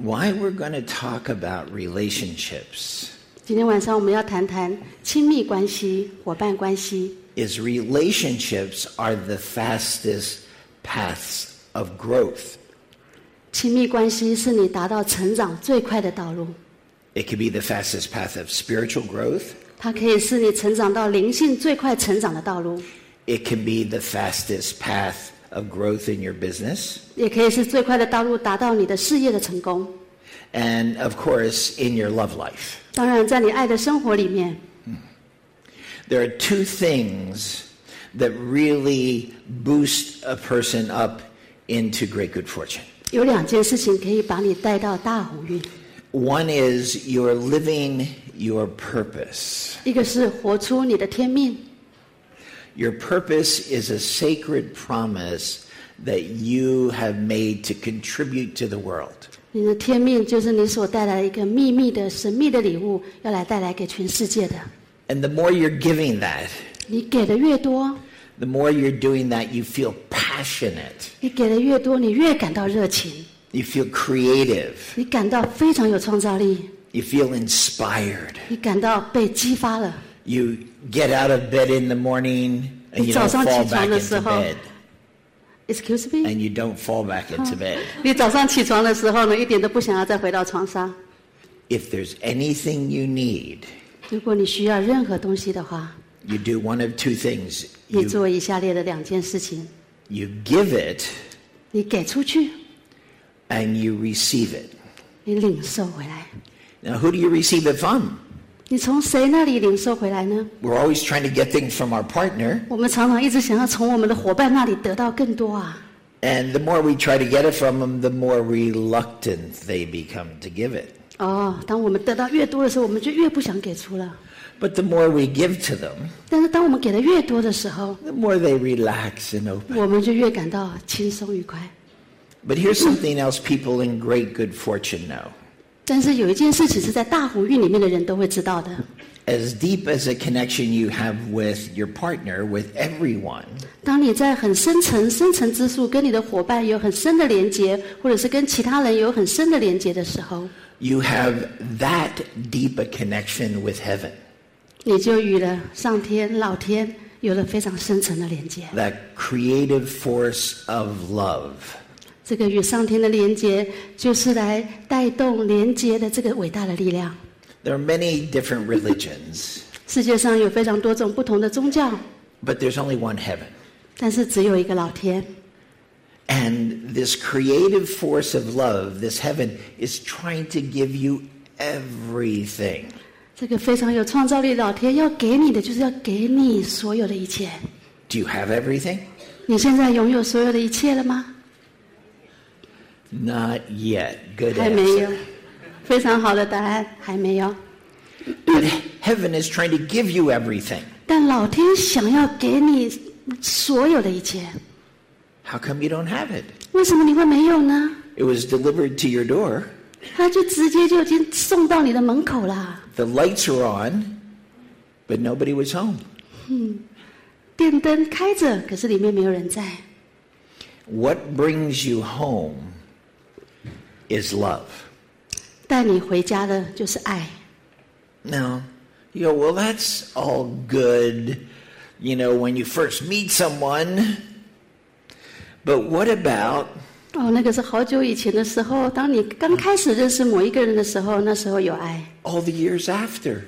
why we're going to talk about relationships 今天晚上我们要谈谈亲密关系、伙伴关系。 is relationships are the fastest paths of growth. 亲密关系是你达到成长最快的道路， It could be the fastest path of spiritual growth. 它可以是你成长到灵性最快成长的道路， It can be the fastest path of growth in your business. 也可以是最快的道路，达到你的事业的成功。 And of course, in your love life. 当然，在你爱的生活里面， There are two things that really boost a person up into great good fortune. 有两件事情可以把你带到大鸿运。 One is you're living your purpose. 一个是活出你的天命， Your purpose is a sacred promise that you have made to contribute to the world. 你的天命就是你所带来一个秘密的、神秘的礼物，要来带来给全世界的。 And the more you're giving that, 你给的越多， the more you're doing that, you feel passionate. 你给的越多，你越感到热情， You feel creative. 你感到非常有创造力， You feel inspired. 你感到被激发了。 You get out of bed in the morning and you don't 你早上 fall 起床 back 的时 into 候 bed. Excuse me， And you don't fall back into bed. 你早上起床的时候呢，一点都不想要再回到床上。 If there's anything you need, 如果你需要任何东西的话， you do one of two things. 你 You, 做以下列的两件事情： you give it 你给出去， and you receive it. 你领受回来。 Now, who do you receive it from? 你从谁那里领受回来呢？ We're always trying to get things from our partner. 我们常常一直想要从我们的伙伴那里得到更多啊。 And the more we try to get it from them, the more reluctant they become to give it. 哦，当我们得到越多的时候，我们就越不想给出了。 But the more we give to them, 但是当我们给的越多的时候， the more they relax and open. 我们就越感到轻松愉快。 But here's something else people in great good fortune know. 但是有一件事情是在大鸿运里面的人都会知道的。As deep as a connection you have with your partner, with everyone。当你在很深层、深层之处跟你的伙伴有很深的连接，或者是跟其他人有很深的连接的时候，You have that deep a connection with heaven。你就与了上天、老天有了非常深层的连接。That creative force of love. 这个与上天的连接，就是来带动连接的这个伟大的力量。There are many different religions, 世界上有非常多种不同的宗教，but there's only one heaven. 但是只有一个老天。And this creative force of love, this heaven, is trying to give you everything. 这个非常有创造力，老天要给你的，就是要给你所有的一切。Do you have everything? 你现在拥有所有的一切了吗？Not yet. Good 还没有 answer.。非常好的答案，还没有。 But heaven is trying to give you everything. 但老天想要给你所有的一切， How come you don't have it? 为什么你会没有呢？ It was delivered to your door. 他就直接就已经送到你的门口啦。 The lights are on, but nobody was home. 电灯开着，可是里面没有人在。 What brings you home is love. 带你回家的就是爱。 Now, you go, well, that's all good, you know, when you first meet someone. But what about 哦，那个是好久以前的时候，当你刚开始认识某一个人的时候，那时候有爱。 all the years after?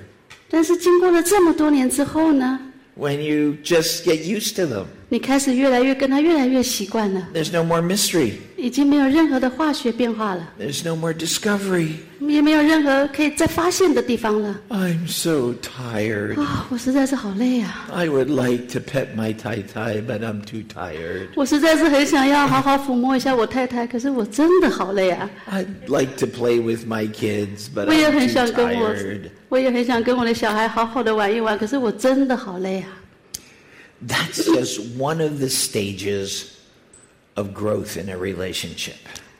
但是经过了这么多年之后呢， When you just get used to them. 你开始越来越跟他越来越习惯了， There's no more mystery. 已经没有任何的化学变化了， There's no more discovery. 也没有任何可以再发现的地方了。 I'm so tired. 啊、我实在是好累啊！ I would like to pet my tai tai, but I'm too tired. 我实在是很想要好好抚摸一下我太太，可是我真的好累啊！ I'd like to play with my kids, but 我也 I'm 很 too 想跟我 tired.，我也很想跟我的小孩好好的玩一玩，可是我真的好累啊！ That's just one of the stages of growth in a relationship.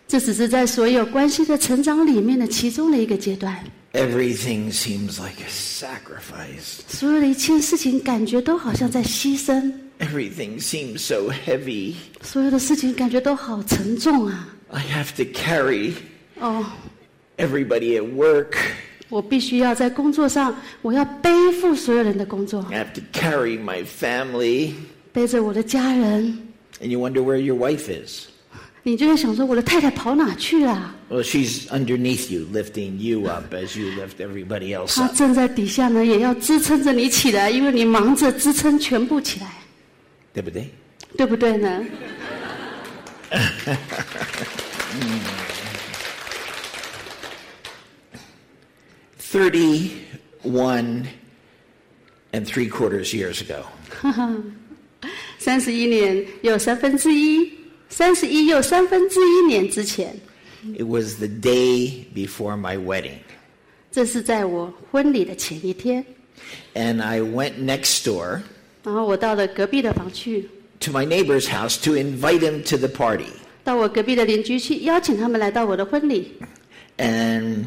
这只是在所有关系的成长里面的其中的一个阶段。 Everything seems like a sacrifice. 所有的一切事情感觉都好像在牺牲， Everything seems so heavy. 所有的事情感觉都好沉重啊！ I have to carry 哦， everybody at work. 我必须要在工作上，我要背负所有人的工作，I have to carry my family. 背着我的家人。And you wonder where your wife is. 你就会想说，我的太太跑哪去了？Well, she's underneath you, lifting you up as you lift everybody else 她 up. 正在底下呢，也要支撑着你起来，因为你忙着支撑全部起来，对不对？对不对呢？31 and three quarters years ago, 三十一年又三分之一，三十一又三分之一年之前， it was the day before my wedding. 这是在我婚礼的前一天。 And I went next door 然后我到了隔壁的房去， to my neighbor's house to invite him to the party. 到我隔壁的邻居去邀请他们来到我的婚礼。 And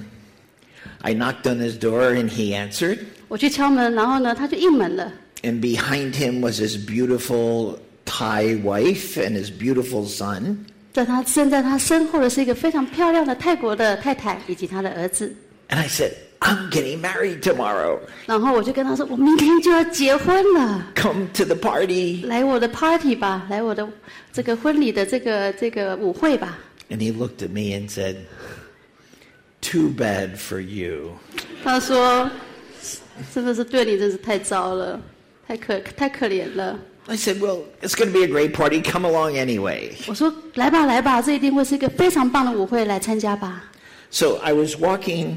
I knocked on his door and he answered. 我去敲门，然后呢，他就应门了。 And behind him was his beautiful Thai wife and his beautiful son. 在他站在他身后的是一个非常漂亮的泰国的太太以及他的儿子。 And I said, I'm getting married tomorrow. 然后我就跟他说：“我明天就要结婚了， Come to the party. 来我的 party 吧，来我的这个婚礼的这个这个舞会吧。 And he looked at me and said, Too bad for you. ”他说：“真的是对你真是太糟了，太可太可怜了。 I said, Well, it's going to be a great party. Come along anyway. ”我说：“来吧，来吧，这一定会是一个非常棒的舞会，来参加吧。 So I was walking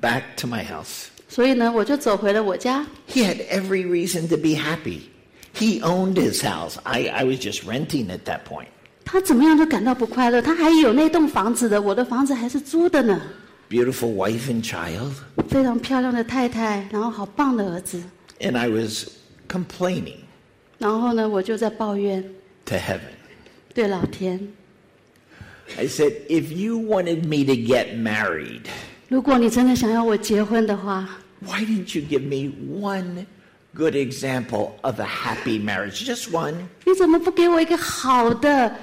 back to my house. ”所以呢，我就走回了我家。 He had every reason to be happy. He owned his house. I, I was just renting at that point. 他怎么样都感到不快乐，他还有那栋房子的，我的房子还是租的呢。 Beautiful wife and child. 非常漂亮的太太，然后好棒的儿子， And I was complaining 然后呢，我就在抱怨 to heaven. 对老天， I said, If you wanted me to get married, 如果你真的想要我结婚的话， why didn't you give me one good example of a happy marriage? Just one. 你怎么不给我一个好的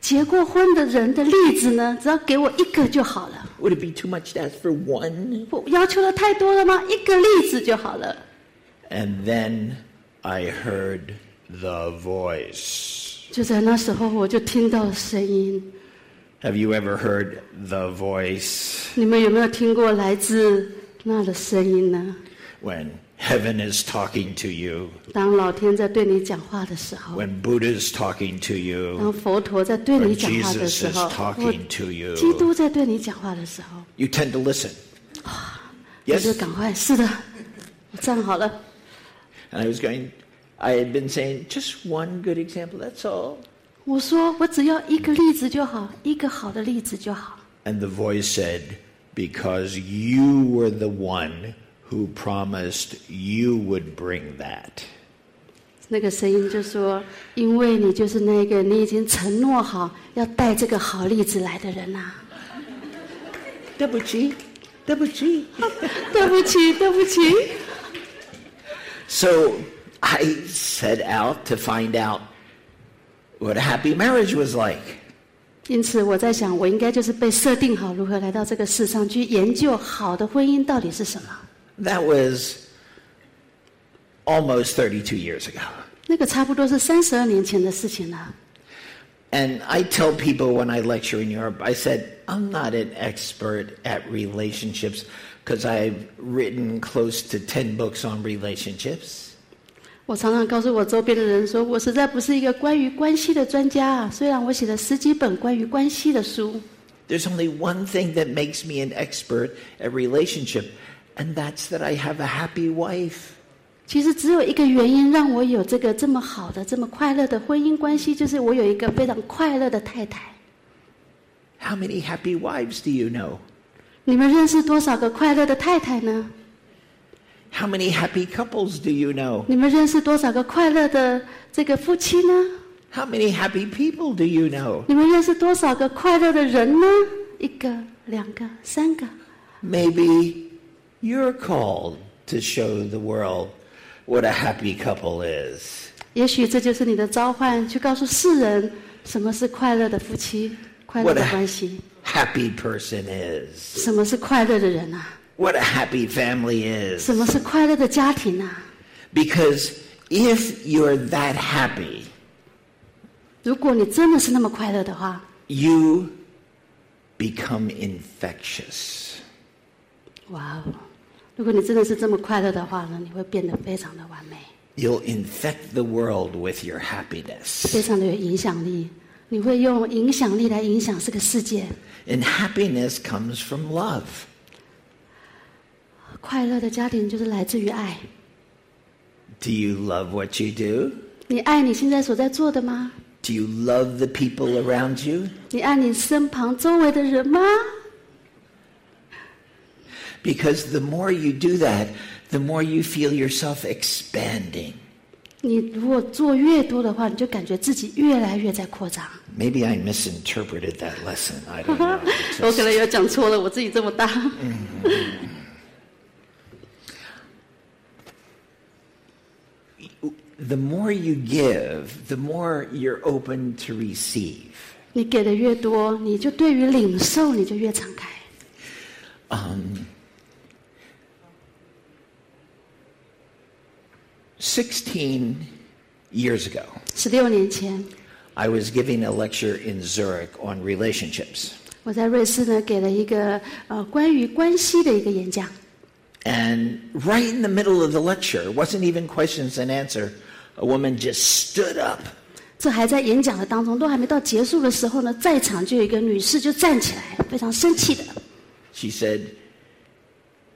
结过婚的人的例子呢？只要给我一个就好了。Would it be too much to ask for one? 我要求的太多了吗？一个例子就好了。And then I heard the voice. 就在那时候，我就听到了声音。Have you ever heard the voice 你们有没有听过来自那的声音呢？when heaven is talking to you, 当老天在对你讲话的时候， when Buddha is talking to 当 you, 佛陀在对 when 你讲话的 Jesus 时 is 候，或 talking to you? 基督在对你讲话的时候， You tend to listen. 我就 Yes? 赶快是的，我站好了。 And I was going, I had been saying, just one good example, that's all. 我说我只要一个例子就好，一个好的例子就好。 And the voice said, Because you were the one who promised you would bring that. 那个声音就说：“因为你就是那个你已经承诺好要带这个好例子来的人呐、啊 Double G, double G. 对不起，对不起。 So I set out to find out what a happy marriage was like. 因此，我在想，我应该就是被设定好如何来到这个世上去研究好的婚姻到底是什么。 That was almost 32 years ago. 那个差不多是三十二年前的事情了。 And I tell people when I lecture in Europe, I said, I'm not an expert at relationships because I've written close to 10 books on relationships. 我常常告诉我周边的人说，我实在不是一个关于关系的专家啊。虽然我写了十几本关于关系的书， There's only one thing that makes me an expert at relationship, and that's that I have a happy wife. 其实只有一个原因让我有这个这么好的、这么快乐的婚姻关系，就是我有一个非常快乐的太太。 How many happy wives do you know? 你们认识多少个快乐的太太呢？ How many happy couples do you know? 你们认识多少个快乐的这个夫妻呢？ How many happy people do you know? 你们认识多少个快乐的人呢？一个、两个、三个。 Maybe you're called to show the world what a happy couple is. 也许这就是你的召唤，去告诉世人什么是快乐的夫妻、快乐的关系。 happy person is, 什么是快乐的人啊？ what a happy family is. 什么是快乐的家庭啊？ Because if you're that happy, 如果你真的是那么快乐的话， you become infectious. 哇哦！ 如果你真的是这么快乐的话呢，你会变得非常的完美， You'll infect the world with your happiness. 非常的有影响力。你会用影响力来影响这个世界。 And happiness comes from love. 快乐的家庭就是来自于爱。 Do you love what you do? 你爱你现在所在做的吗？ Do you love the people around you? 你爱你身旁周围的人吗？ Because the more you do that, the more you feel yourself expanding. 你如果做越多的话，你就感觉自己越来越在扩张。 Maybe I misinterpreted that lesson. I don't know. It's 我 just- 可能有讲错了，我自己这么大。 the more you give, the more you're open to receive. 你给的越多，你就对于领受你就越敞开。 16 years ago, 十六年前， I was giving a lecture in Zurich on relationships. 我在瑞士呢给了一个呃关于关系的一个演讲。 And right in the middle of the lecture, it wasn't even questions and answer, a woman just stood up 这还在演讲的当中，都还没到结束的时候呢，在场就有一个女士就站起来，非常生气的， She said,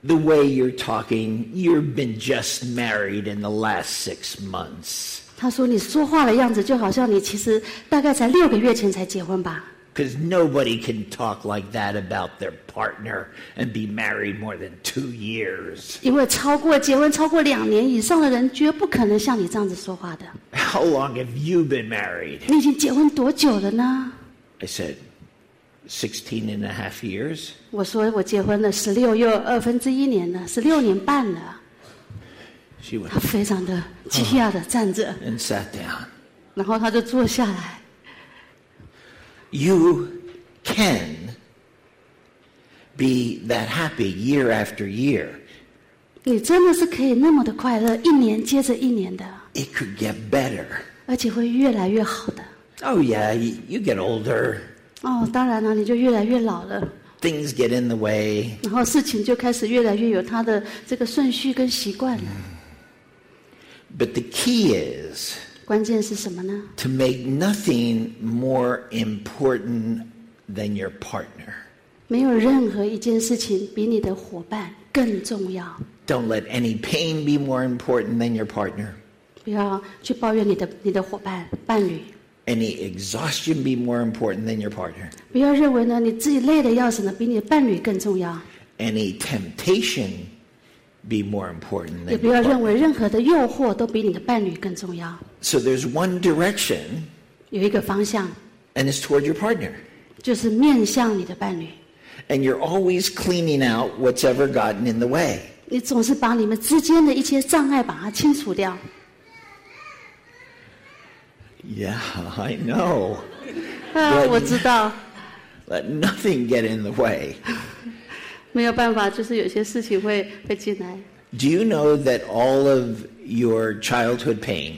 The way you're talking, you've been just married in the last six months. 她说：“你说话的样子就好像你其实大概才六个月前才结婚吧？ Because nobody can talk like that about their partner and be married more than two years. 因为超过结婚超过两年以上的人，绝不可能像你这样子说话的。 How long have you been married? 你已经结婚多久了呢？ I said, 16 and a half years. 我说我结婚了十六又二分之一年了，十六年半了。 She went 她非常的惊讶的站着， and sat down. 然后她就坐下来。 You can be that happy year after year. 你真的是可以那么的快乐，一年接着一年的， It could get better. 而且会越来越好的。 Oh, yeah, you, you get older, 哦，当然了，你就越来越老了，things get in the way. 然后事情就开始越来越有它的这个顺序跟习惯了。But the key is 关键是什么呢？to make nothing more important than your partner. 没有任何一件事情比你的伙伴更重要。Don't let any pain be more important than your partner. 不要去抱怨你的你的伙伴伴侣，Any exhaustion be more important than your partner. 不要认为呢你自己累的要死呢，比你的伴侣更重要。 Any temptation be more important 也 than 不 your 要认 partner. 为任何的诱惑都比你的伴侣更重要。 So there's one direction, 有一个方向， and it's toward your partner. 就是面向你的伴侣。 And you're always cleaning out what's ever gotten in the way. 你总是把你们之间的一些障碍把它清除掉。 Yeah, I know. 啊，对我知道， Let nothing get in the way. 没有办法，就是有些事情会会进来。 Do you know that all of your childhood pain,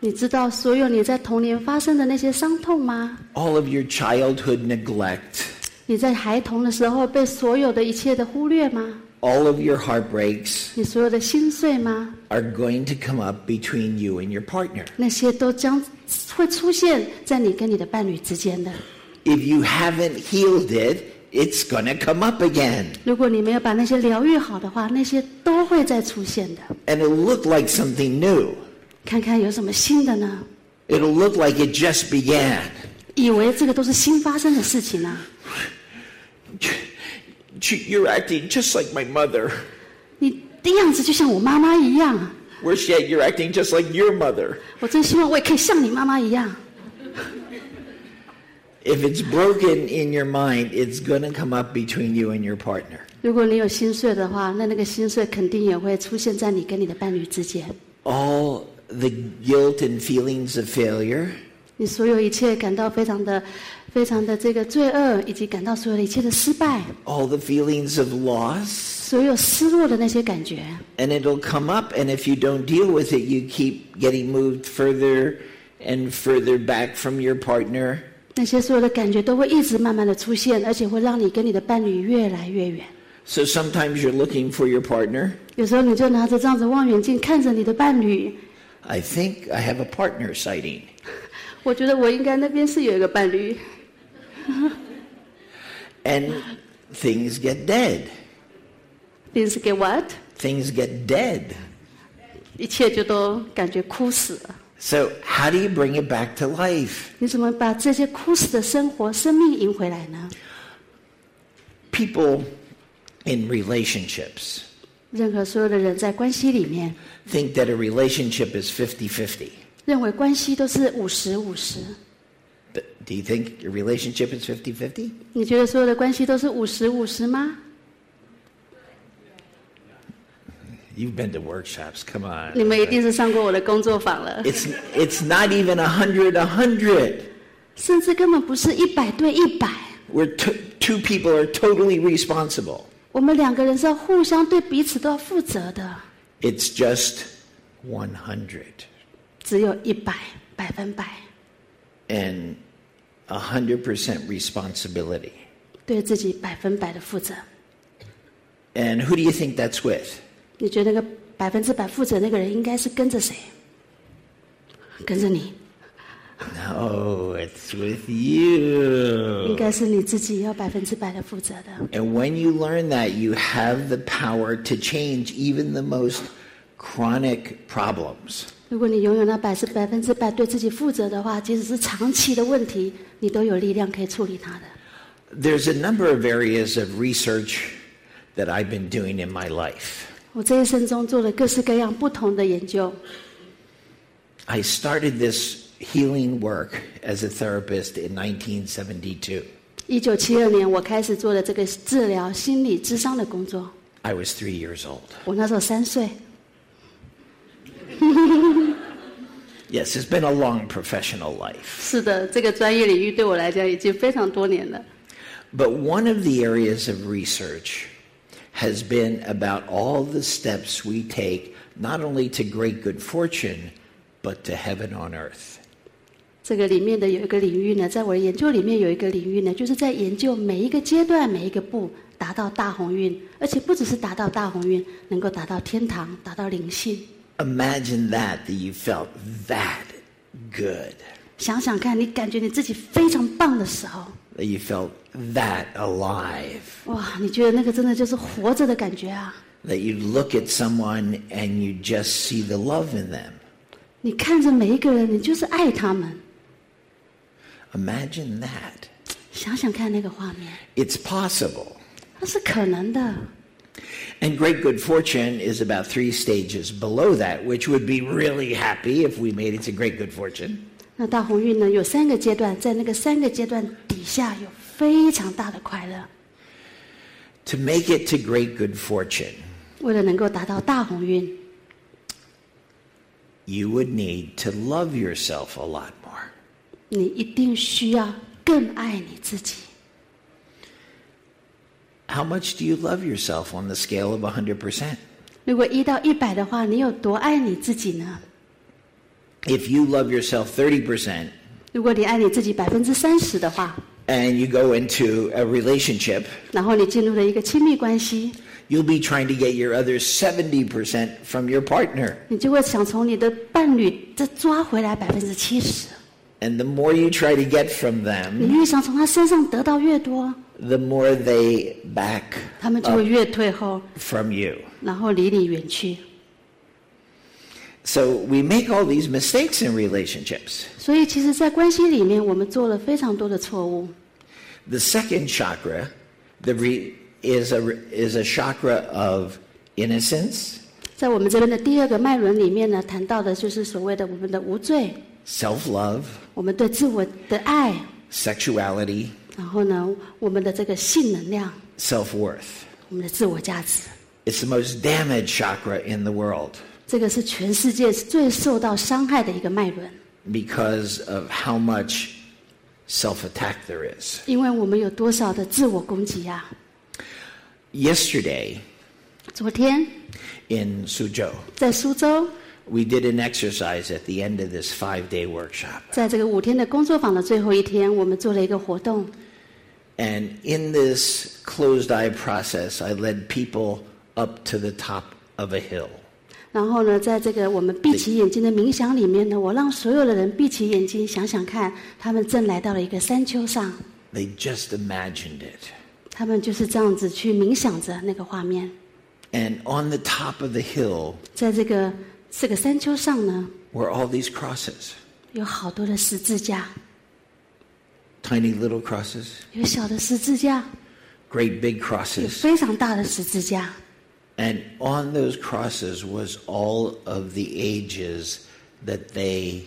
你知道所有你在童年发生的那些伤痛吗？ all of your childhood neglect, 你在孩童的时候被所有的一切的忽略吗？ all of your heartbreaks are going to come up between you and your partner. If you haven't healed it, it's going to come up again. And it'll look like something new. It'll look like it just began. You're acting just like my mother. 你的样子就像我妈妈一样， Worse yet, you're acting just like your mother. 我真希望我也可以像你妈妈一样。 If it's broken in your mind, it's going to come up between you and your partner. 如果你有心碎的话，那那个心碎肯定也会出现在你跟你的伴侣之间。 All the guilt and feelings of failure, 你所有一切感到非常的、 非常的这个罪恶，以及感到所有的一切的失败， all the feelings of loss. 所有失落的那些感觉。 And it'll come up, and if you don't deal with it, you keep getting moved further and further back from your partner. 那些所有的感觉都会一直慢慢的出现，而且会让你跟你的伴侣越来越远。 So sometimes you're looking for your partner. 有时候你就拿着这样子望远镜看着你的伴侣， I think I have a partner sighting. 我觉得我应该那边是有一个伴侣， And things get dead. Things get what？ Things get dead. 一切就都感觉枯死了。 So, how do you bring it back to life? 你怎么把这些枯死的生活、生命赢回来呢？ People in relationships 任何所有的人在关系里面， think that a relationship is 50 50. 认为关系都是五十五十。 But do you think your relationship is 50 50? 你觉得所有的关系都是五十五十吗？ You've been to workshops, come on. 你们一定是上过我的工作坊了， It's, it's not even 100 100. 甚至根本不是一百对一百。 Where t- two people are totally responsible. 我们两个人是要互相对彼此都要负责的， It's just 100. 只有一百百分百 And 100% responsibility. 对自己百分百的负责。 And who do you think that's with? 你觉得那个百分之百负责那个人应该是跟着谁？跟着你， No, it's with 应 you. 该是你自己要百分之百的负责的。 And when you learn that, you have the power to change even the most chronic problems. 如果你永远的百是百分之百对自己负责的话，即使是长期的问题，你都有力量可以处理它的。There's a number of areas of research that I've been doing in my life. 我这一生中做了各式各样不同的研究。I started this healing work as a therapist in 1972. 一九七二年，我开始做了这个治疗心理咨商的工作。I was three years old. 我那时候三岁。Yes, it's been a long professional life. 是的，这个专业领域对我来讲已经非常多年了。 But one of the areas of research has been about all the steps we take not only to great good fortune, but to heaven on earth. 这个里面的有一个领域呢，在我的研究里面有一个领域呢，就是在研究每一个阶段、每一个步达到大鸿运，而且不只是达到大鸿运，能够达到天堂、达到灵性。 Imagine that, that you felt that good, 想想看，你感觉你自己非常棒的时候， that you felt that alive, 哇，你觉得那个真的就是活着的感觉啊！ that you look at someone and you just see the love in them. 你看着每一个人，你就是爱他们。 Imagine that. 想想看那个画面， It's possible. 那是可能的。 And great good fortune is about three stages below that, which would be really happy if we made it to great good fortune. 那大鸿运呢，有三个阶段，在那个三个阶段底下有非常大的快乐。 To make it to great good fortune, 为了能够达到大鸿运， you would need to love yourself a lot more. 你一定需要更爱你自己。 How much do you love yourself on the scale of 100%? 如果一到一百的话，你有多爱你自己呢？ If you love yourself 30% 如果你爱你自己百分之三十的话， and you go into a relationship, 然后你进入了一个亲密关系， you'll be trying to get your other 70% from your partner. 你就会想从你的伴侣再抓回来百分之七十。 And the more you try to get from 你 them, 越想从他身上得到越多， the more they back 他们就会越退后， from you. 然后离你远去。 So we make all these mistakes in relationships. 所以，其实，在关系里面，我们做了非常多的错误。 The second chakra the re, is, a, is a chakra of innocence, 在我们这边的第二个脉轮里面呢，谈到的就是所谓的我们的无罪， self love, 我们对自我的爱， sexuality, 然后呢，我们的这个性能量，self worth. 我们的自我价值，It's the most damaged chakra in the world 这个是全世界最受到伤害的一个脉轮，because of how much self attack there is. 因为我们有多少的自我攻击啊？Yesterday 昨天 in Suzhou, 在苏州，we did an exercise at the end of this five day workshop. 在这个五天的工作坊的最后一天，我们做了一个活动。 And in this closed eye process, I led people up to the top of a hill. 然后呢，在这个我们闭起眼睛的冥想里面呢，我让所有的人闭起眼睛，想想看，他们正来到了一个山丘上， They just imagined it. 他们就是这样子去冥想着那个画面。 And on the top of the hill 在这个 这个山丘上呢， were all these crosses 有好多的十字架， tiny little crosses, 有小的十字架， great big 有 crosses. 非常大的十字架。 And on those crosses was all of the ages that they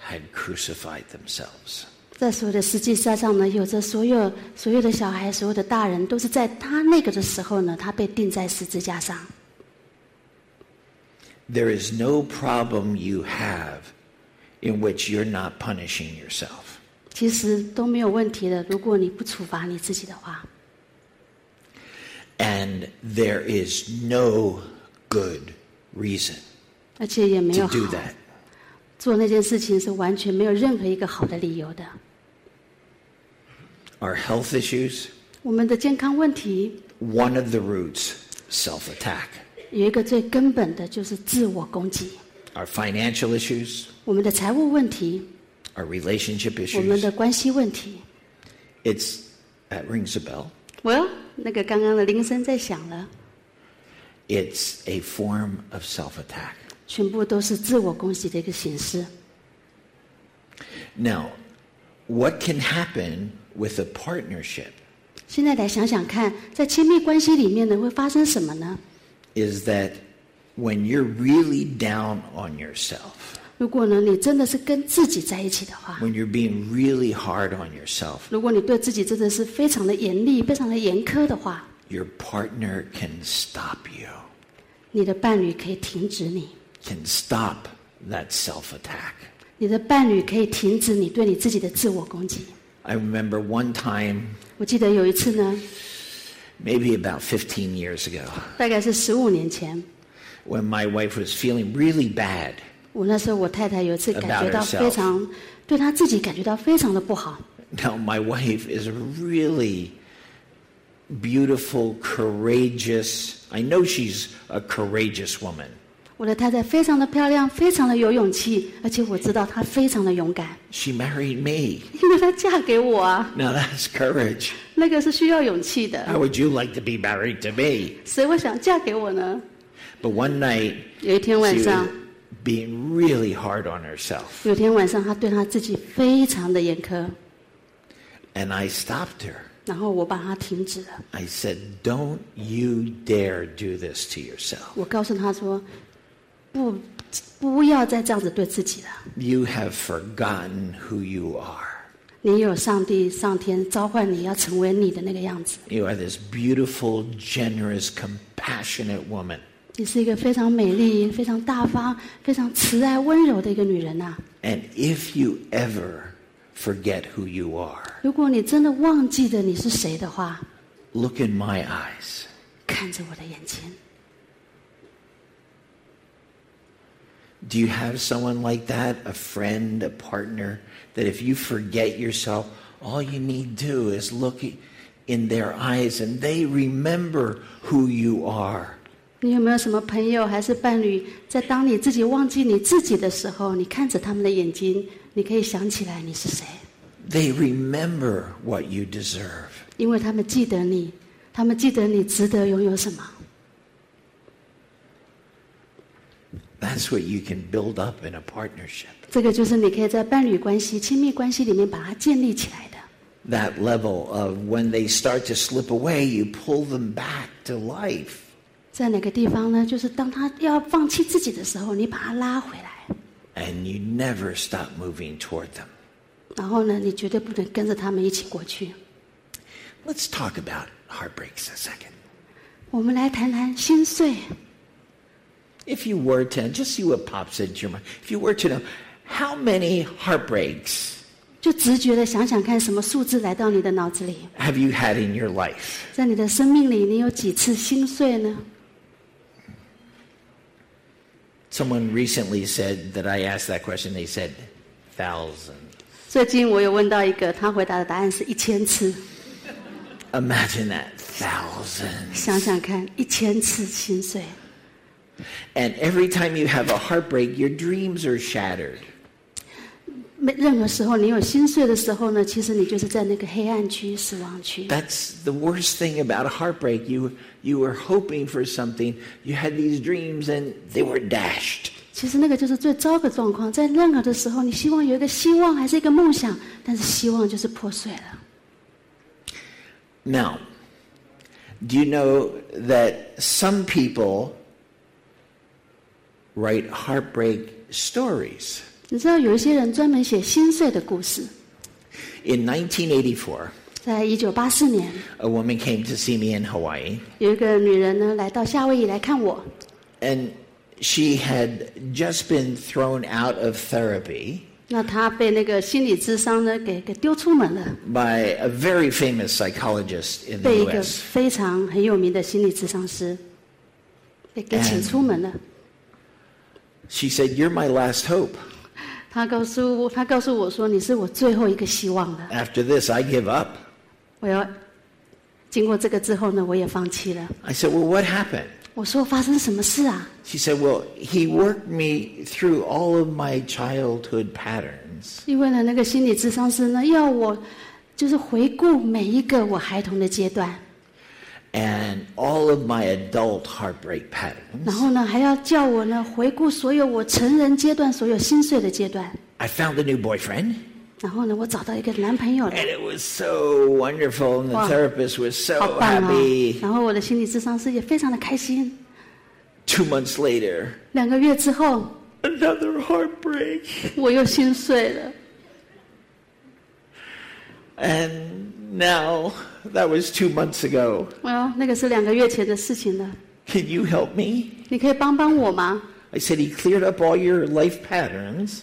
had crucified themselves. 在所有的十字架上呢，有着所有所有的小孩，所有的大人，都是在他那个的时候呢，他被钉在十字架上。 There is no problem you have in which you're not punishing yourself. 其实都没有问题的，如果你不处罚你自己的话。 And there is no good reason 而且也没有 to 好 do that. 做那件事情是完全没有任何一个好的理由的。 Our health issues, 我们的健康问题 one of the roots, self attack. 有一个最根本的就是自我攻击，Our financial issues, 我们的财务问题，our relationship issues. 我们的关系问题。It's, that rings a bell. well，那个刚刚的铃声在响了，It's a form of self attack. 全部都是自我攻击的一个形式。Now, what can happen with a partnership 现在来想想看，在亲密关系里面呢，会发生什么呢？is that when you're really down on yourself, 如果呢，你真的是跟自己在一起的话， when you're being really hard on yourself, 如果你对自己真的是非常的严厉、非常的严苛的话， your partner can stop you, 你的伴侣可以停止你， can stop that self attack. 你的伴侣可以停止你对你自己的自我攻击。 I remember one time, 我记得有一次呢， maybe about 15 years ago, 大概是十五年前， when my wife was feeling really bad 我那时候我太太有一次感觉到 About herself. 非常，对她自己感觉到非常的不好。 Now, my wife is a really beautiful, courageous. I know she's a courageous woman. 我的太太非常的漂亮，非常的有勇气，而且我知道她非常的勇敢， She married me. 因为她嫁给我啊， Now, that's courage. 那个是需要勇气的。 How would you like to be married to me? 谁会想嫁给我呢？ But one night, 有一天 she 晚 was 上， being really hard on herself. 有一天晚上，她对她自己非常的严苛， And I stopped her. 然后我把她停止了。 I said, Don't you dare do this to yourself. 我告诉她说：“ 不，不要再这样子对自己了。You have forgotten who you are. 你有上帝、上天召唤你要成为你的那个样子。You are this beautiful, generous, compassionate woman. 你是一个非常美丽、非常大方、非常慈爱、温柔的一个女人呐、And if you ever forget who you are, 如果你真的忘记了你是谁的话，look in my eyes. 看着我的眼睛。Do you have someone like that? A friend, a partner, that if you forget yourself, all you need to do is look in their eyes and they remember who you are. 你有没有什么朋友还是伴侣，在当你自己忘记你自己的时候，你看着他们的眼睛，你可以想起来你是谁， They remember what you deserve. 因为他们记得你，他们记得你值得拥有什么。 That's what you can build up in a partnership. 这个就是你可以在伴侣关系、亲密关系里面把它建立起来的。 That level of when they start to slip away, you pull them back to life. 在哪个地方呢？就是当他要放弃自己的时候，你把他拉回来， And you never stop moving toward them. 然后呢，你绝对不能跟着他们一起过去。 Let's talk about heartbreaks a second. 我们来谈谈心碎。 If you were to, just see what pops into your mind. If you were to know, how many heartbreaks 就直觉的想想看，什么数字来到你的脑子里？ have you had in your life? 在你的生命里，你有几次心碎呢？ Someone recently said that I asked that question. They said thousands. 最近我有问到一个，他回答的答案是一千次。 Imagine that thousands. 想想看，一千次心碎。 And every time you have a heartbreak, your dreams are shattered. 没任何时候你有心碎的时候呢，其实你就是在那个黑暗区、死亡区。 That's the worst thing about a heartbreak. You you were hoping for something, you had these dreams, and they were dashed. 其实那个就是最糟的状况，在任何的时候，你希望有一个希望，还是一个梦想，但是希望就是破碎了。 Now, do you know that some people write heartbreak stories. In 1984, 在一九八四年，a woman came to see me in Hawaii, 有一个女人呢来到夏威夷来看我，and she had just been thrown out of therapy 那她被那个心理咨商呢给给丢出门了，by a very famous psychologist in the U.S. 被一个非常很有名的心理咨商师被给请出门了. She said, "You're my last hope." 她告诉我，她告诉我说：“你是我最后一个希望了。After this, I give up." 我要经过这个之后呢，我也放弃了。I said, "Well, what happened?" 我说发生什么事啊 She said, "Well, he worked me through all of my childhood patterns." 因为呢，那个心理咨商师呢，要我就是回顾每一个我孩童的阶段。and all of my adult heartbreak patterns. I found a new boyfriend. 然后呢，我找到一个男朋友了。And it was so wonderful, and the therapist was so 好棒哦 happy. 然后我的心理咨商师也非常的开心。Two months later, 两个月之后，another heartbreak, 我又心碎了。and now that was two months ago. 哦，那个是两个月前的事情了。 Can you help me? 你可以帮帮我吗？ I said, He cleared up all your life patterns,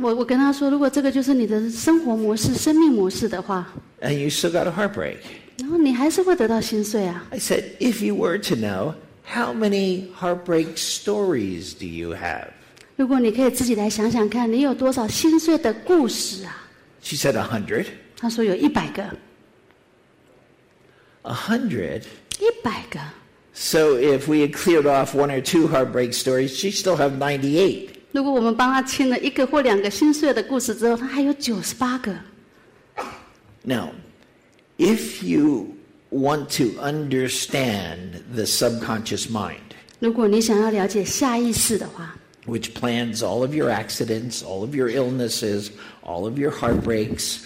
我我跟他说，如果这个就是你的生活模式、生命模式的话， and you still got a heartbreak. 然后你还是会得到心碎啊。 I said, If you were to know, how many heartbreak stories do you have? 如果你可以自己来想想看，你有多少心碎的故事啊？ She said, A hundred. 他说有一百个， A hundred? 一百个。 So if we had cleared off one or two heartbreak stories, she'd still have 98. 如果我们帮他清了一个或两个心碎的故事之后，他还有九十八个。 Now, if you want to understand the subconscious mind, 如果你想要了解下意识的话， which plans all of your accidents, all of your illnesses, all of your heartbreaks,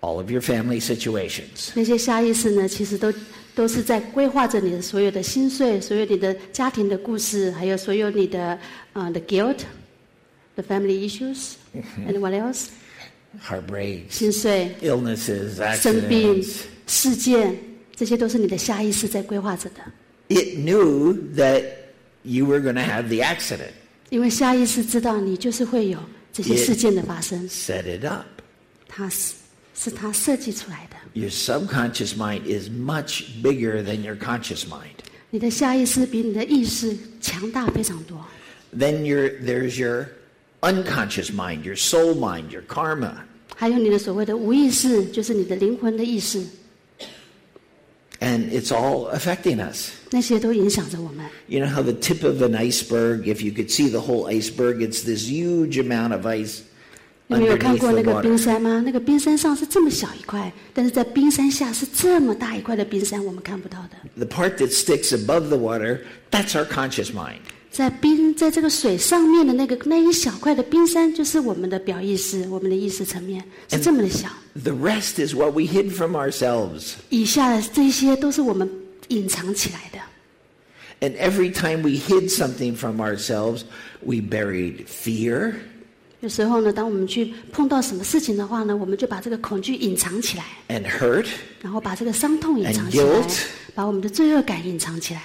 all of your family situations, 那些下意识呢，其实都都是在规划着你的所有的心碎，所有你的家庭的故事，还有所有你的呃、the guilt，the family issues，and what else？ heartbreaks, 心碎、 illnesses, 生病 accidents. 事件，这些都是你的下意识在规划着的。 It knew that you were going to have the accident, 因为下意识知道你就是会有这些 Yeah. 事件的发生， set it up. 它是 是它设计出来的。 Your subconscious mind is much bigger than your conscious mind. 你的下意识比你的意识强大非常多。 Then your, there's your unconscious mind, your soul mind, your karma. 还有你的所谓的无意识，就是你的灵魂的意识， And it's all affecting us. 那些都影响着我们。 You know how the tip of an iceberg, if you could see the whole iceberg, it's this huge amount of ice 你们有看 underneath 过 the 那个冰 water. 山吗？那个冰山上是这么小一块，但是在冰山下是这么大一块的冰山，我们看不到的。 The part that sticks above the water, that's our conscious mind. 在冰在这个水上面的那个那一小块的冰山，就是我们的表意识，我们的意识层面是这么的小。 The rest is what we hid from ourselves. 以下的这些都是我们隐藏起来的。 And every time we hid something from ourselves, we buried fear, 有时候呢，当我们去碰到什么事情的话呢，我们就把这个恐惧隐藏起来， and hurt, 然后把这个伤痛隐藏 And 起来 guilt，把我们的罪恶感隐藏起来，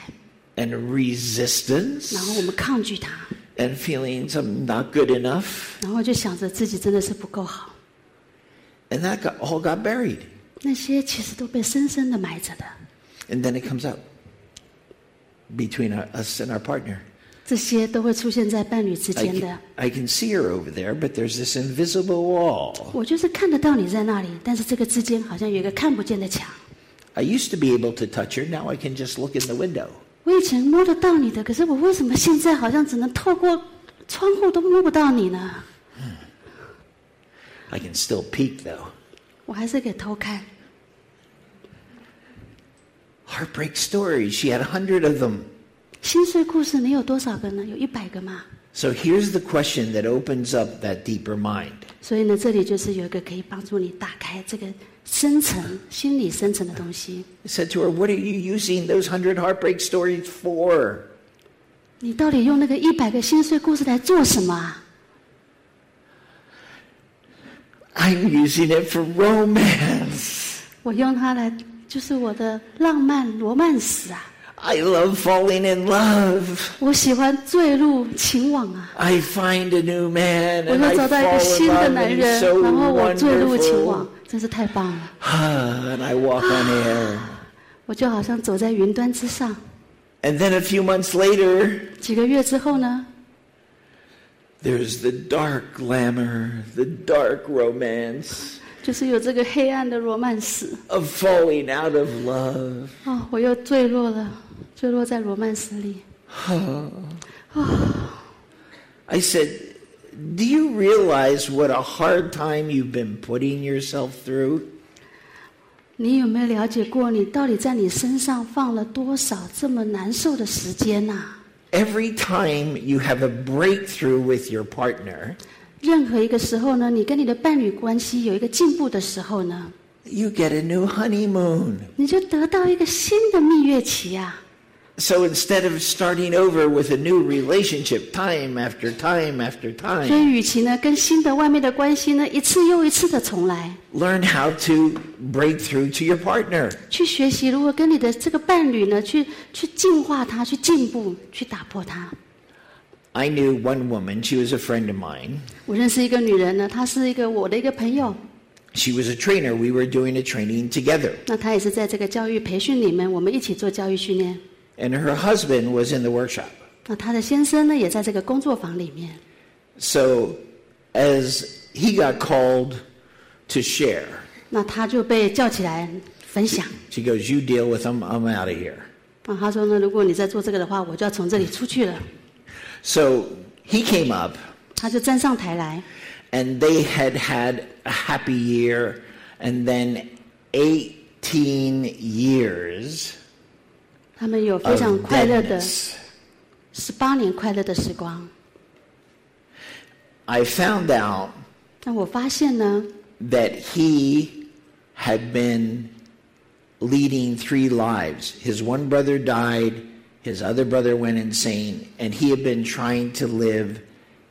and resistance, 然后我们抗拒它， and feeling I'm not good enough. 然后就想着自己真的是不够好。 And that got, all got buried. 那些其实都被深深的埋着的。 And then it comes up between our, us and our partner. 这些都会出现在伴侣之 I 间的 can,。I can see her over there, but there's this invisible wall. 我就是看得到你在那里，但是这个之间好像有一个看不见的墙。 I used to be able to touch her, now I can just look in the window. 我以前摸得到你的，可是我为什么现在好像只能透过窗户都摸不到你呢？ I can still peek though. 我还是给偷看。 Heartbreak stories. She had a hundred of them. 心碎故事你有多少个呢？有一百个吗？ So here's the question that opens up that deeper mind. 所以呢，这里就是有一个可以帮助你打开这个深层、心理深层的东西。 I said to her, What are you using those hundred heartbreak stories for? 你到底用那个一百个心碎故事来做什么啊？ I'm using it for romance. 我用它来，就是我的浪漫罗曼史啊！ I love falling in love. 我喜欢坠入情网啊！ I find a new man 我 and 又 I 找到一 fall 个 in 新的 love 男 and 人， he's so 然后我坠入情 wonderful. 网，真是太棒了！ and I walk on air. 我就好像走在云端之上。 And then a few months later, 几个月之后呢， there's the dark glamour, the dark romance 就是有这个黑暗的罗曼史 of falling out of love. 哦，我又坠落了， 坠落在罗曼史里。 I said, Do you realize what a hard time you've been putting yourself through? 你有没有了解过，你到底在你身上放了多少这么难受的时间呐、 Every time you have a breakthrough with your partner, 任何一个时候呢，你跟你的伴侣关系有一个进步的时候呢， you get a new honeymoon. 你就得到一个新的蜜月期啊。 So instead of starting over with a new relationship time after time after 所以， time, 与其呢跟新的外面的关系呢一次又一次的重来， learn how to break through to your partner. 去学习如何跟你的这个伴侣呢去去净化它，去进步，去打破它。 I knew one woman, she was a friend of mine. 我认识一个女人呢，她是一个我的一个朋友， She was a trainer. We were doing a training together. 那她也是在这个教育培训里面，我们一起做教育训练。 And her husband was in the workshop. 那她的先生呢，也在这个工作坊里面。 So as he got called to share, 那她就被叫起来分享。 she goes, You deal with them, I'm out of here. 啊，她说呢，如果你在做这个的话，我就要从这里出去了。 So he came up 她就站上台来， and they had had a happy year and then 18 years 他们有非 of 常快乐的 deadness. 十八年快乐的时光。 I found out 那我发现呢， that he had been leading three lives. His one brother died, his other brother went insane, and he had been trying to live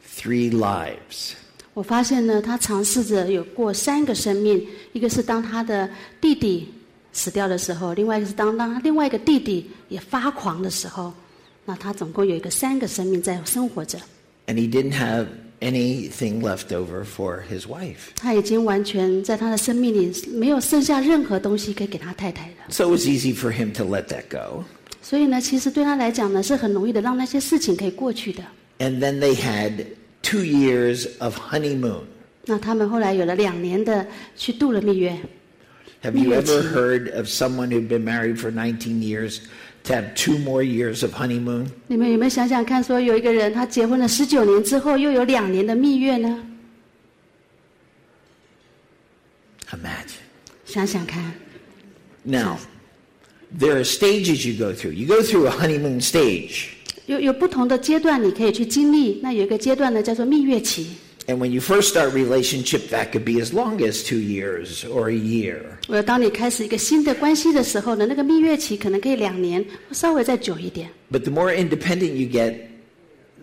three lives. 我发现呢，他尝试着有过三个生命，一个是当他的弟弟 死掉的时候，另外一个是当当他另外一个弟弟也发狂的时候，那他总共有一个三个生命在生活着。And he didn't have anything left over for his wife. 他已经完全在他的生命里没有剩下任何东西可以给他太太了。So it was easy for him to let that go. 所以呢，其实对他来讲呢，是很容易的让那些事情可以过去的。And then they had two years of honeymoon. 那他们后来有了两年的去度了蜜月。Have you ever 蜜月期。 heard of someone who'd been married for 19 years to have two more years of honeymoon? 你们有没有想想看，说有一个人他结婚了十九年之后，又有两年的蜜月呢？ Imagine. 想想看， Now, there are stages you go through. You go through a honeymoon stage. 有有不同的阶段你可以去经历。那有一个阶段呢，叫做蜜月期。 And when you first start relationship, that could be as long as two years or a year. 我当你开始一个新的关系的时候呢，那个蜜月期可能可以两年，稍微再久一点。 But the more independent you get,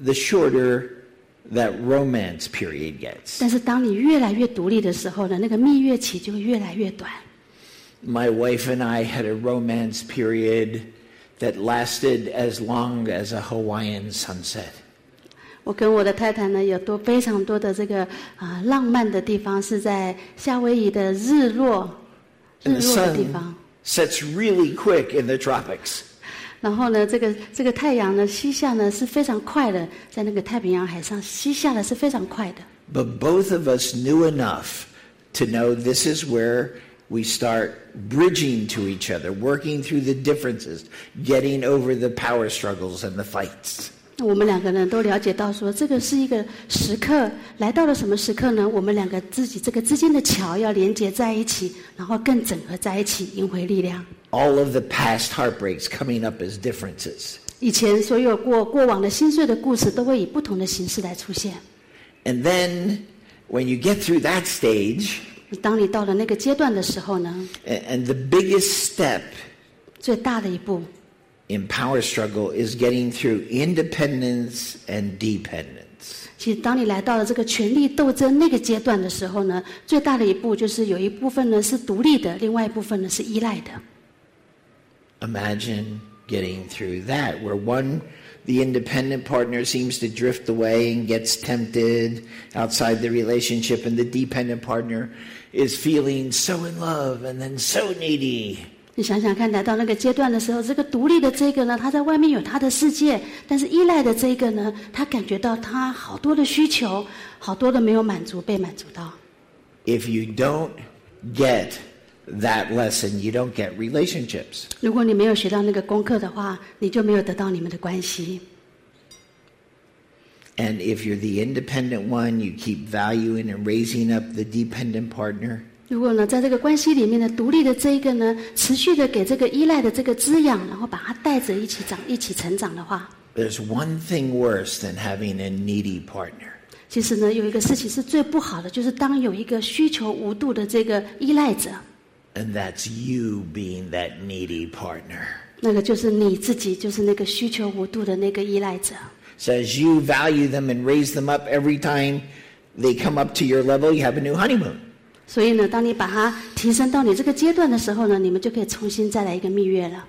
the shorter that romance period gets. 但是当你越来越独立的时候呢，那个蜜月期就会越来越短。 My wife and I had a romance period that lasted as long as a Hawaiian sunset. 我跟我的太太呢，有多非常多的这个啊、浪漫的地方，是在夏威夷的日落，日 And the 落的地 sun 方。 sets really quick in the tropics. 然后呢，这个这个太阳呢西下呢是非常快的，在那个太平洋海上西下的是非常快的。 But both of us knew enough to know this is where we start bridging to each other, working through the differences, getting over the power struggles and the fights. 那我们两个人都了解到说，这个是一个时刻，来到了什么时刻呢？我们两个自己这个之间的桥要连接在一起，然后更整合在一起，赢回力量。All of the past heartbreaks coming up as differences. 以前所有过过往的心碎的故事，都会以不同的形式来出现。And then when you get through that stage, 当你到了那个阶段的时候呢，and the biggest step 最大的一步 in power struggle is getting through independence and dependence. 其实，当你来到了这个权力斗争那个阶段的时候呢，最大的一步就是有一部分呢是独立的，另外一部分呢是依赖的。 Imagine getting through that, where one, the independent partner seems to drift away and gets tempted outside the relationship, and the dependent partner is feeling so in love and then so needy. 你想想看，来到那个阶段的时候，这个独立的这个呢，他在外面有他的世界，但是依赖的这个呢，他感觉到他好多的需求，好多的没有满足，被满足到。If you don't get that lesson, you don't get relationships. 如果你没有学到那个功课的话，你就没有得到你们的关系。And if you're the independent one, you keep valuing and raising up the dependent partner. 如果呢，在这个关系里面呢，独立的这一个呢，持续的给这个依赖的这个滋养，然后把它带着一起长、一起成长的话， There's one thing worse than having a needy partner. 其实呢，有一个事情是最不好的，就是当有一个需求无度的这个依赖者， And that's you being that needy partner. 那个就是你自己，就是那个需求无度的那个依赖者。 So as you value them and raise them up every time they come up to your level, you have a new honeymoon. 所以呢，当你把它提升到你这个阶段的时候呢，你们就可以重新再来一个蜜月了。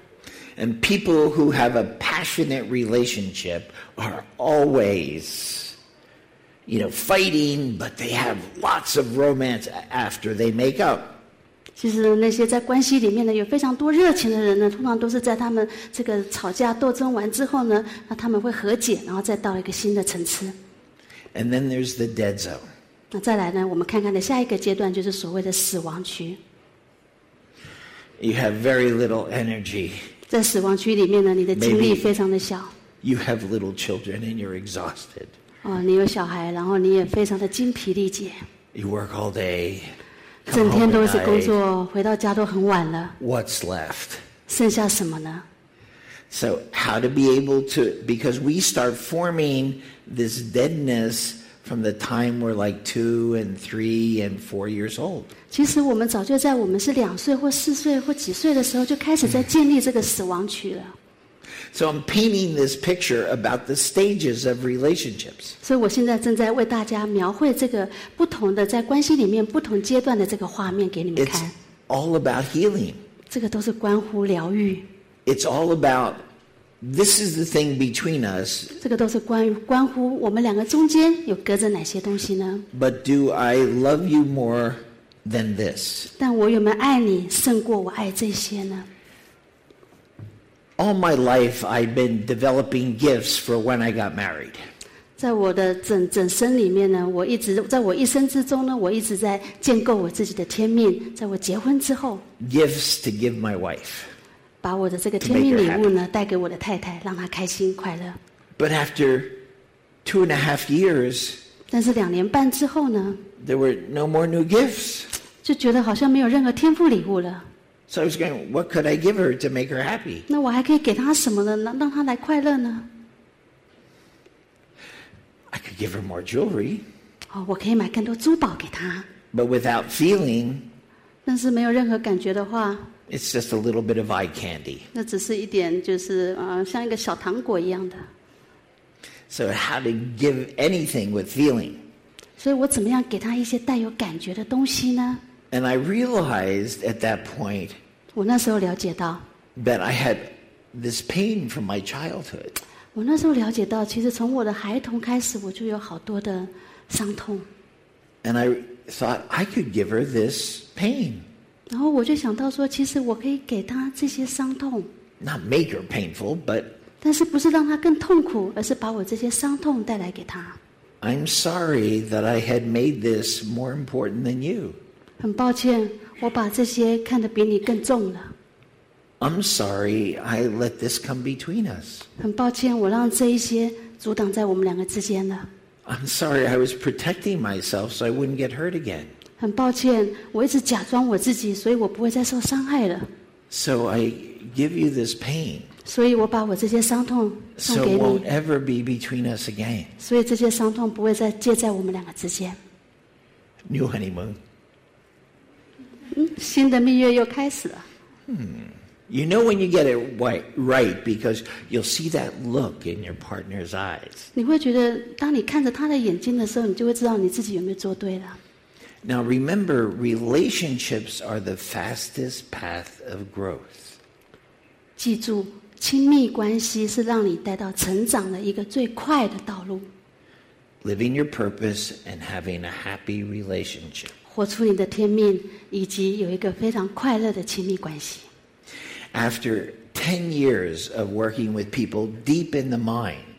And people who have a passionate relationship are always, you know, fighting, but they have lots of romance a- after they make up. 其实呢那些在关系里面呢有非常多热情的人呢，通常都是在他们这个吵架斗争完之后呢，那他们会和解，然后再到一个新的层次。 And then there's the dead zone. 那再来呢，我们看看的下一个阶段就是所谓的死亡区。 You have very little energy. 在死亡区里面呢，你的精力 Maybe- 非常的小 You have little children and you're exhausted. 哦，你有小孩，然后你也非常的精疲力竭， You work all day. 整 Come 天 home 都 at 是工 night. 作，回到家都很晚了， What's left? 剩下什么呢？ So, how to be able to, because we start forming this deadness from the time we're like two and three and four years old. 其实我们早就在我们是两岁或四岁或几岁的时候就开始在建立这个死亡区了。 So, I'm painting this picture about the stages of relationships. 所以我现在正在为大家描绘这个不同的在关系里面不同阶段的这个画面给你们 It's 看。 all about healing. 这个都是关乎疗愈， It's all about this is the thing between us, 这个都是关于关乎我们两个中间有隔着哪些东西呢？ but do I love you more than this? 但我有没有爱你胜过我爱这些呢？ All my life, I've been developing gifts for when I got married. 在我的整整生里面呢，我一直在我一生之中呢，我一直在建构我自己的天命。在我结婚之后， Gifts to give my wife. 把我的这个 To 天命 make her 礼物呢带给我的太太，让她开心快乐。 But after two and a half years, 但是两年半之后呢， there were no more new gifts. 就觉得好像没有任何天赋礼物了。 So I was going, what could I give her to make her happy? 那我还可以给她什么呢？让让她来快乐呢？ I could give her more jewelry, 哦，我可以买更多珠宝给她， but without feeling, 但是没有任何感觉的话， it's just a little bit of eye candy. 那只是一点，就是呃，像一个小糖果一样的。 So how to give anything with feeling? 所以我怎么样给她一些带有感觉的东西呢？ And I realized at that point 我那时候了解到， that I had this pain from my childhood. 我那时候了解到，其实从我的孩童开始，我就有好多的伤痛。 And I thought I could give her this pain, 然后我就想到说，其实我可以给他这些伤痛， not make her painful, but 但是不是让他更痛苦，而是把我这些伤痛带来给他。 I'm sorry that I had made this more important than you. 很抱歉，我把这些看得比你更重了。 I'm sorry I let this come between us. 很抱歉，我让这一些阻挡在我们两个之间了。 I'm sorry I was protecting myself so I wouldn't get hurt again. 很抱歉，我一直假装我自己，所以我不会再受伤害了。 So I give you this pain 所以我把我这些伤痛送 so 给 it won't 你， ever be between us again. 所以这些伤痛不会再接在我们两个之间。 New honeymoon. 新的蜜月又开始了。 You know when you get it right, right because you'll see that look in your partner's eyes. 你会觉得，当你看着他的眼睛的时候，你就会知道你自己有没有做对了。 Now remember, relationships are the fastest path of growth. 记住，亲密关系是让你带到成长的一个最快的道路。 Living your purpose and having a happy relationship. 活出你的天命，以及有一个非常快乐的亲密关系。 After 10 years of working with people deep in the mind,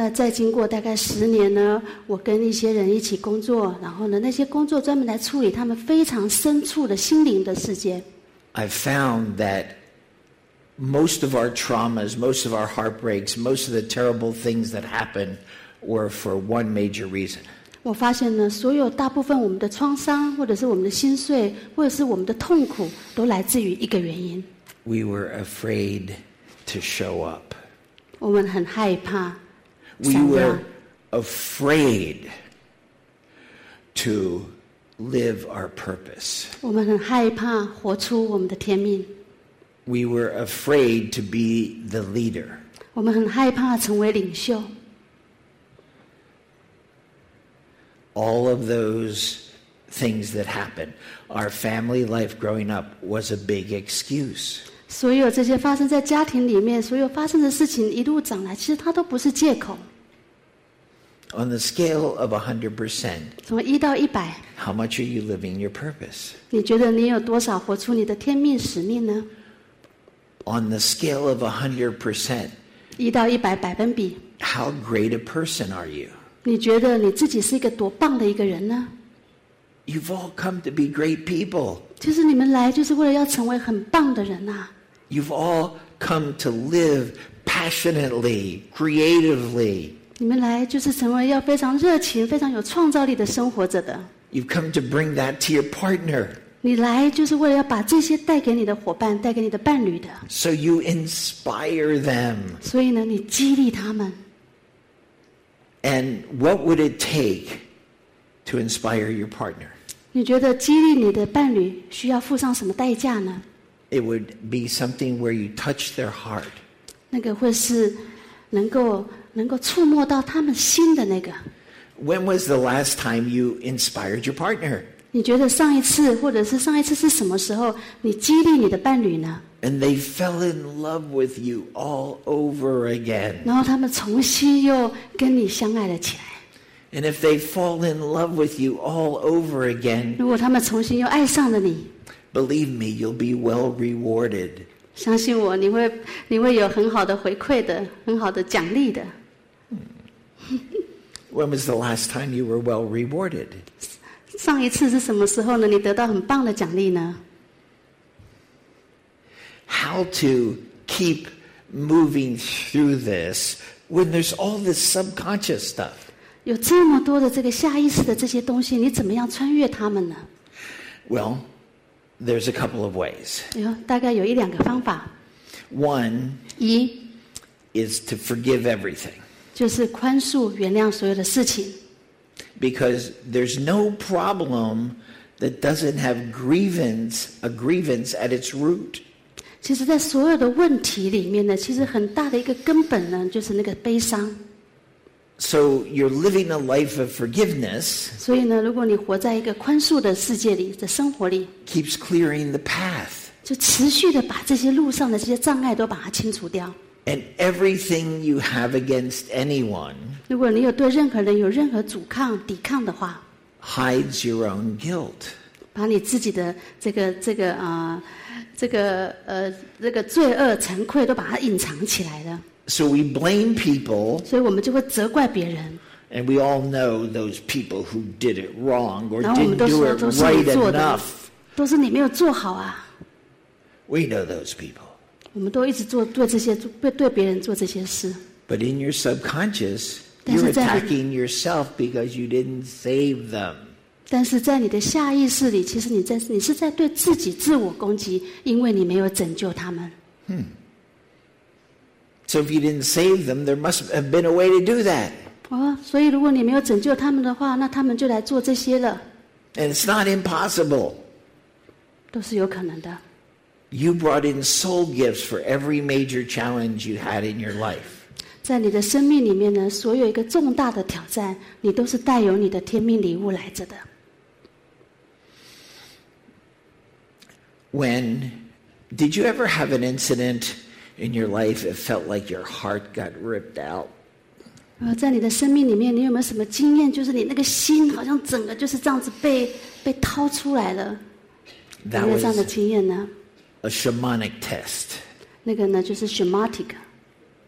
那再经过大概十年呢，我跟一些人一起工作，然后呢，那些工作专门来处理他们非常深处的心灵的世界。I've found that most of our traumas, most of our heartbreaks, most of the terrible things that happen were for one major reason. 我发现呢，所有大部分我们的创伤，或者是我们的心碎，或者是我们的痛苦，都来自于一个原因：We were afraid to show up. 我们很害怕 we were afraid to live our purpose. We were afraid to be the leader. All of those things that happened. Our family life growing up was a big excuse. 所有这些发生在家庭里面，所有发生的事情一路长来，其实它都不是借口。On the scale of a hundred percent，从一到一百，how much are you living your purpose? 你觉得你有多少活出你的天命使命呢？On the scale of a hundred percent，一到一百百分比，how great a person are you? 你觉得你自己是一个多棒的一个人呢？You've all come to be great people. 其实你们来就是为了要成为很棒的人呐、You've all come to live passionately, creatively. 你们来就是成为要非常热情、非常有创造力的生活者的。 You've come to bring that to your partner. 你来就是为了要把这些带给你的伙伴、带给你的伴侣的。 So you inspire them. 所以呢，你激励他们。 And what would it take to inspire your partner? 你觉得激励你的伴侣需要付上什么代价呢？ It would be something where you touch their heart. 那个会是能够能够触摸到他们心的那个。 When was the last time you inspired your partner? 你觉得上一次或者是上一次是什么时候你激励你的伴侣呢？ And they fell in love with you all over again. 然后他们重新又跟你相爱了起来。 And if they fall in love with you all over again, 如果他们重新又爱上了你， believe me, you'll be well rewarded. 相信我，你会你会有很好的回馈的，很好的奖励的。 When was the last time you were well rewarded? 上一次是什么时候呢？你得到很棒的奖励呢？ How to keep moving through this when there's all this subconscious stuff? 有这么多的这个下意识的这些东西，你怎么样穿越它们呢？ Well, there's a couple of ways. 哎呦，大概有一两个方法。 One 一 is to forgive everything 就是宽恕、原谅所有的事情， because there's no problem that doesn't have grievance, a grievance at its root. 其实，在所有的问题里面呢，其实很大的一个根本呢，就是那个悲伤。 So you're living a life of forgiveness 所以呢，如果你活在一个宽恕的世界里的生活里， keeps clearing the path. 就持续的把这些路上的这些障碍都把它清除掉。 and everything you have against anyone 如果你有对任何人有任何阻抗、抵抗的话， hides your own guilt. 把你自己的这个这个啊、这个呃这个罪恶、惭愧都把它隐藏起来了， So we blame people, 所以我们就会责怪别人。 and we all know those people who did it wrong or 然后我们 didn't 都 do 说 it 都是你 right 做的 enough.，都是你没有做好啊。 We know those people. 我们都一直做对这些对对别人做这些事， But in your subconscious, 但是 you're 在你- attacking yourself because you didn't save them. 但是在你的下意识里，其实你在你是在对自己自我攻击，因为你没有拯救他们。 So if you didn't save them, there must have been a way to do that. 哦，所以如果你没有拯救他们的话，那他们就来做这些了， And it's not impossible. 都是有可能的。 You brought in soul gifts for every major challenge you had in your life. 在你的生命里面呢，所有一个重大的挑战，你都是带有你的天命礼物来着的。 When did you ever have an incident in your life it felt like your heart got ripped out? 呃，在你的生命里面，你有没有什么经验？就是你那个心好像整个就是这样子被被掏出来了，有 That 没有这样的 was 经验呢？ a shamanic test. 那个呢，就是 shamatic，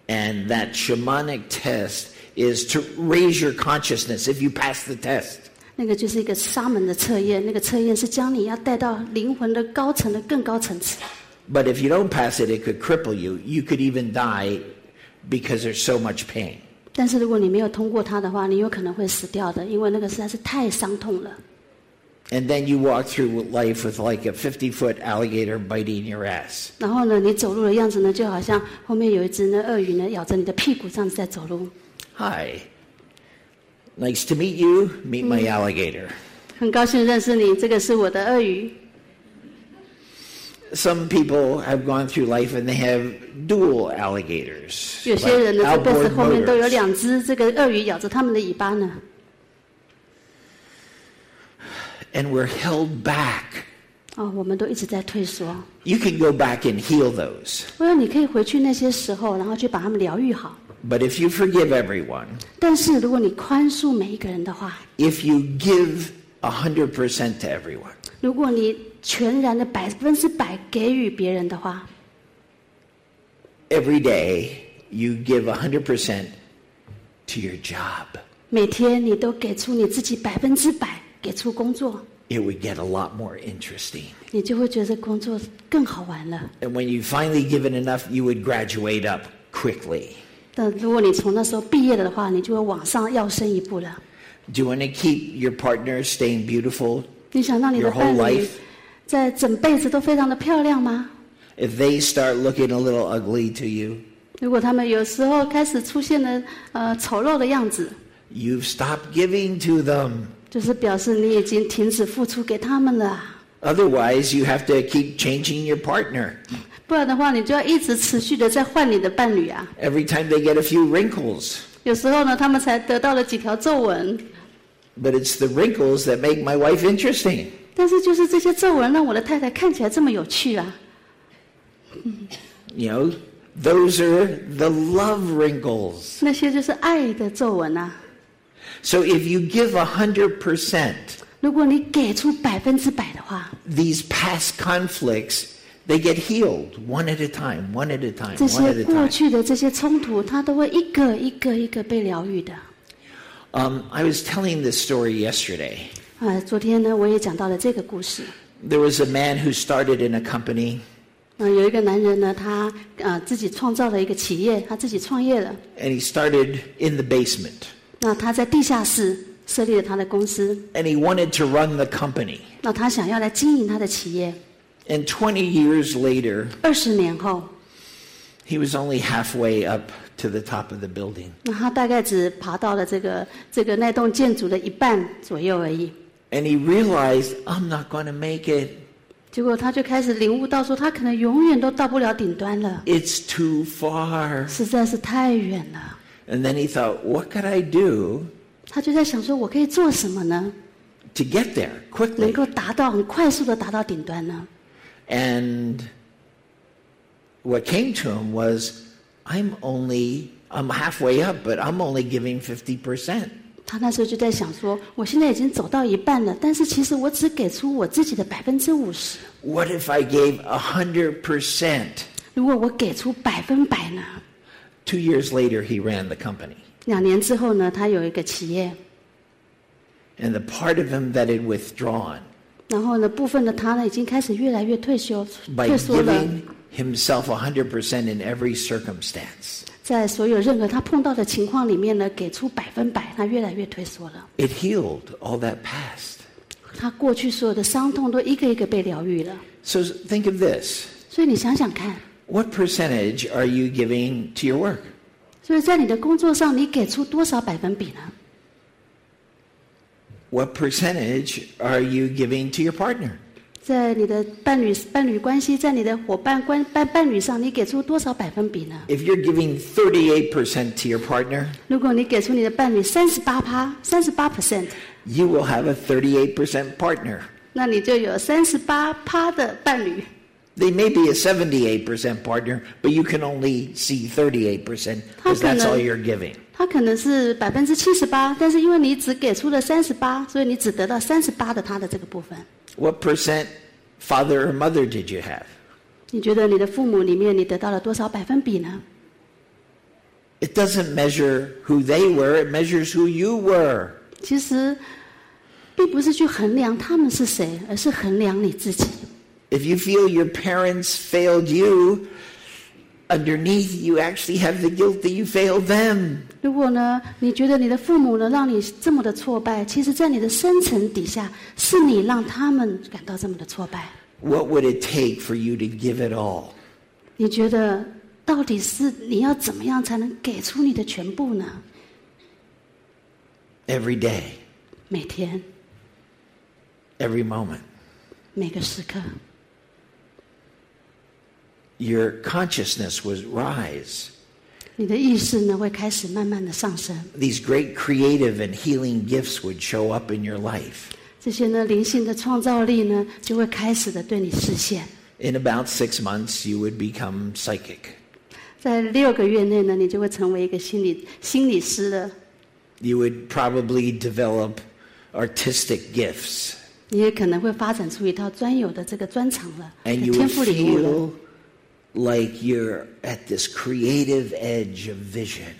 And that shamanic test is to raise your consciousness if you pass the test. 那个就是一个沙门的测验。那个测验是将你要带到灵魂的高层的更高层次。 But if you don't pass it, it could cripple you. You could even die because there's so much pain. 但是如果你没有通过它的话，你有可能会死掉的，因为那个实在是太伤痛了。 And then you walk through life with like a 50 foot alligator biting your ass. 然后呢，你走路的样子呢，就好像后面有一只呢鳄鱼呢咬着你的屁股这样子在走路。 Hi. Nice to meet you. Meet my alligator. 很高兴认识你，这个是我的鳄鱼。 Some people have gone through life and they have dual alligators. 有些人呢，这 like 辈子 outboard 后面都有 motors. 两只这个鳄鱼咬着他们的尾巴呢。 And we're held back. 哦，我们都一直在退缩。 You can go back and heal those. 我说你可以回去那些时候，然后去把他们疗愈好。 But if you forgive everyone, 但是如果你宽恕每一个人的话， if you give 100% to everyone, 如果你 全然的百分之百给予别人的话， every day you give 100% to your job, 每天你都给出你自己百分之百，给出工作， it would get a lot more interesting. 你就会觉得工作更好玩了。 And when you finally given enough, you would graduate up quickly. 但如果你从那时候毕业了的话，你就会往上要升一步了。 Do you want to keep your partner staying beautiful 你想让你的 your 伴 whole 侣 life? 在整辈子都非常的漂亮吗？ If they start looking a little ugly to you, 如果他们有时候开始出现了呃丑陋的样子， you've stopped giving to them. 就是表示你已经停止付出给他们了啊。 Otherwise, you have to keep changing your partner. 不然的话，你就要一直持续的在换你的伴侣啊。 Every time they get a few wrinkles. 有时候呢，他们才得到了几条皱纹， But it's the wrinkles that make my wife interesting. 但是就是这些皱纹让我的太太看起来这么有趣啊。 You know, those are the love wrinkles. 那些就是爱的皱纹啊。 So if you give 100%, 如果你给出百分之百的话， these past conflicts, they get healed one at a time, one at a time, 这 one 些 at a 过 time. 去的这些冲突，它都会一个一个一个被疗愈的。 Um, I was telling this story yesterday. 啊，昨天呢，我也讲到了这个故事。 There was a man who started in a company, 嗯、有一个男人呢，他呃自己创造了一个企业，他自己创业了。 and he started in the basement. 那他在地下室设立了他的公司， And he wanted to run the company. 那他想要来经营他的企业。 And 20 years later, 二十年后， he was only halfway up to the top of the building. 那他大概只爬到了这个这个那栋建筑的一半左右而已。 And he realized, I'm not going to make it. 结果他就开始领悟到说，他可能永远都到不了顶端了， It's too far. 实在是太远了。 And then he thought, what could I do 他就在想说，我可以做什么呢？ to get there 能 quickly? 够达到很快速的达到顶端呢？ And what came to him was I'm only, I'm halfway up, but I'm only giving 50%. 他那时候就在想说，我现在已经走到一半了，但是其实我只给出我自己的百分之五十。What if I gave a hundred percent? 如果我给出百分百呢？Two years later, he ran the company. 两年之后呢，他有一个企业，And the part of him that had withdrawn 然后呢，部分的他呢已经开始越来越退休退缩了，By giving himself a hundred percent in every circumstance, 在所有任何他碰到的情况里面呢，给出百分百，他越来越退缩了。 it healed all that past. 他过去所有的伤痛都一个一个被疗愈了。 So think of this. 所以你想想看， What percentage are you giving to your work? 所以在你的工作上，你给出多少百分比呢？ What percentage are you giving to your partner? 在你的伴侣伴侣关系，在你的伙伴关伴伴侣上，你给出多少百分比呢？If you're giving thirty eight percent to your partner, 如果你给出你的伴侣三十八趴、三十八 percent，you will have a thirty eight percent partner 那你就有三十八趴的伴侣。They may be a 78% partner, but you can only see 38% because that's all you're giving. 他可能是百分之七十八，但是因为你只给出了三十八，所以你只得到三十八的他的这个部分。What percent father or mother did you have? 你觉得你的父母里面你得到了多少百分比呢？ It doesn't measure who they were, it measures who you were. 其实，并不是去衡量他们是谁，而是衡量你自己。 If you feel your parents failed you, underneath you actually have the guilt that you failed them. 如果呢，你觉得你的父母呢让你这么的挫败，其实，在你的深层底下，是你让他们感到这么的挫败。 What would it take for you to give it all? 你觉得到底是你要怎么样才能给出你的全部呢？ Every day, 每天， every moment. 每个时刻， Your consciousness was rise. 你的意识呢会开始慢慢的上升。 These great creative and healing gifts would show up in your life. 这些呢灵性的创造力呢就会开始的对你实现。 In about six months, you would become psychic. 在六个月内呢，你就会成为一个心理心理师了。 You would probably develop artistic gifts. 你也可能会发展出一套专有的这个专长了， And you 天 would 赋领悟了。 feel like you're at this creative edge of vision.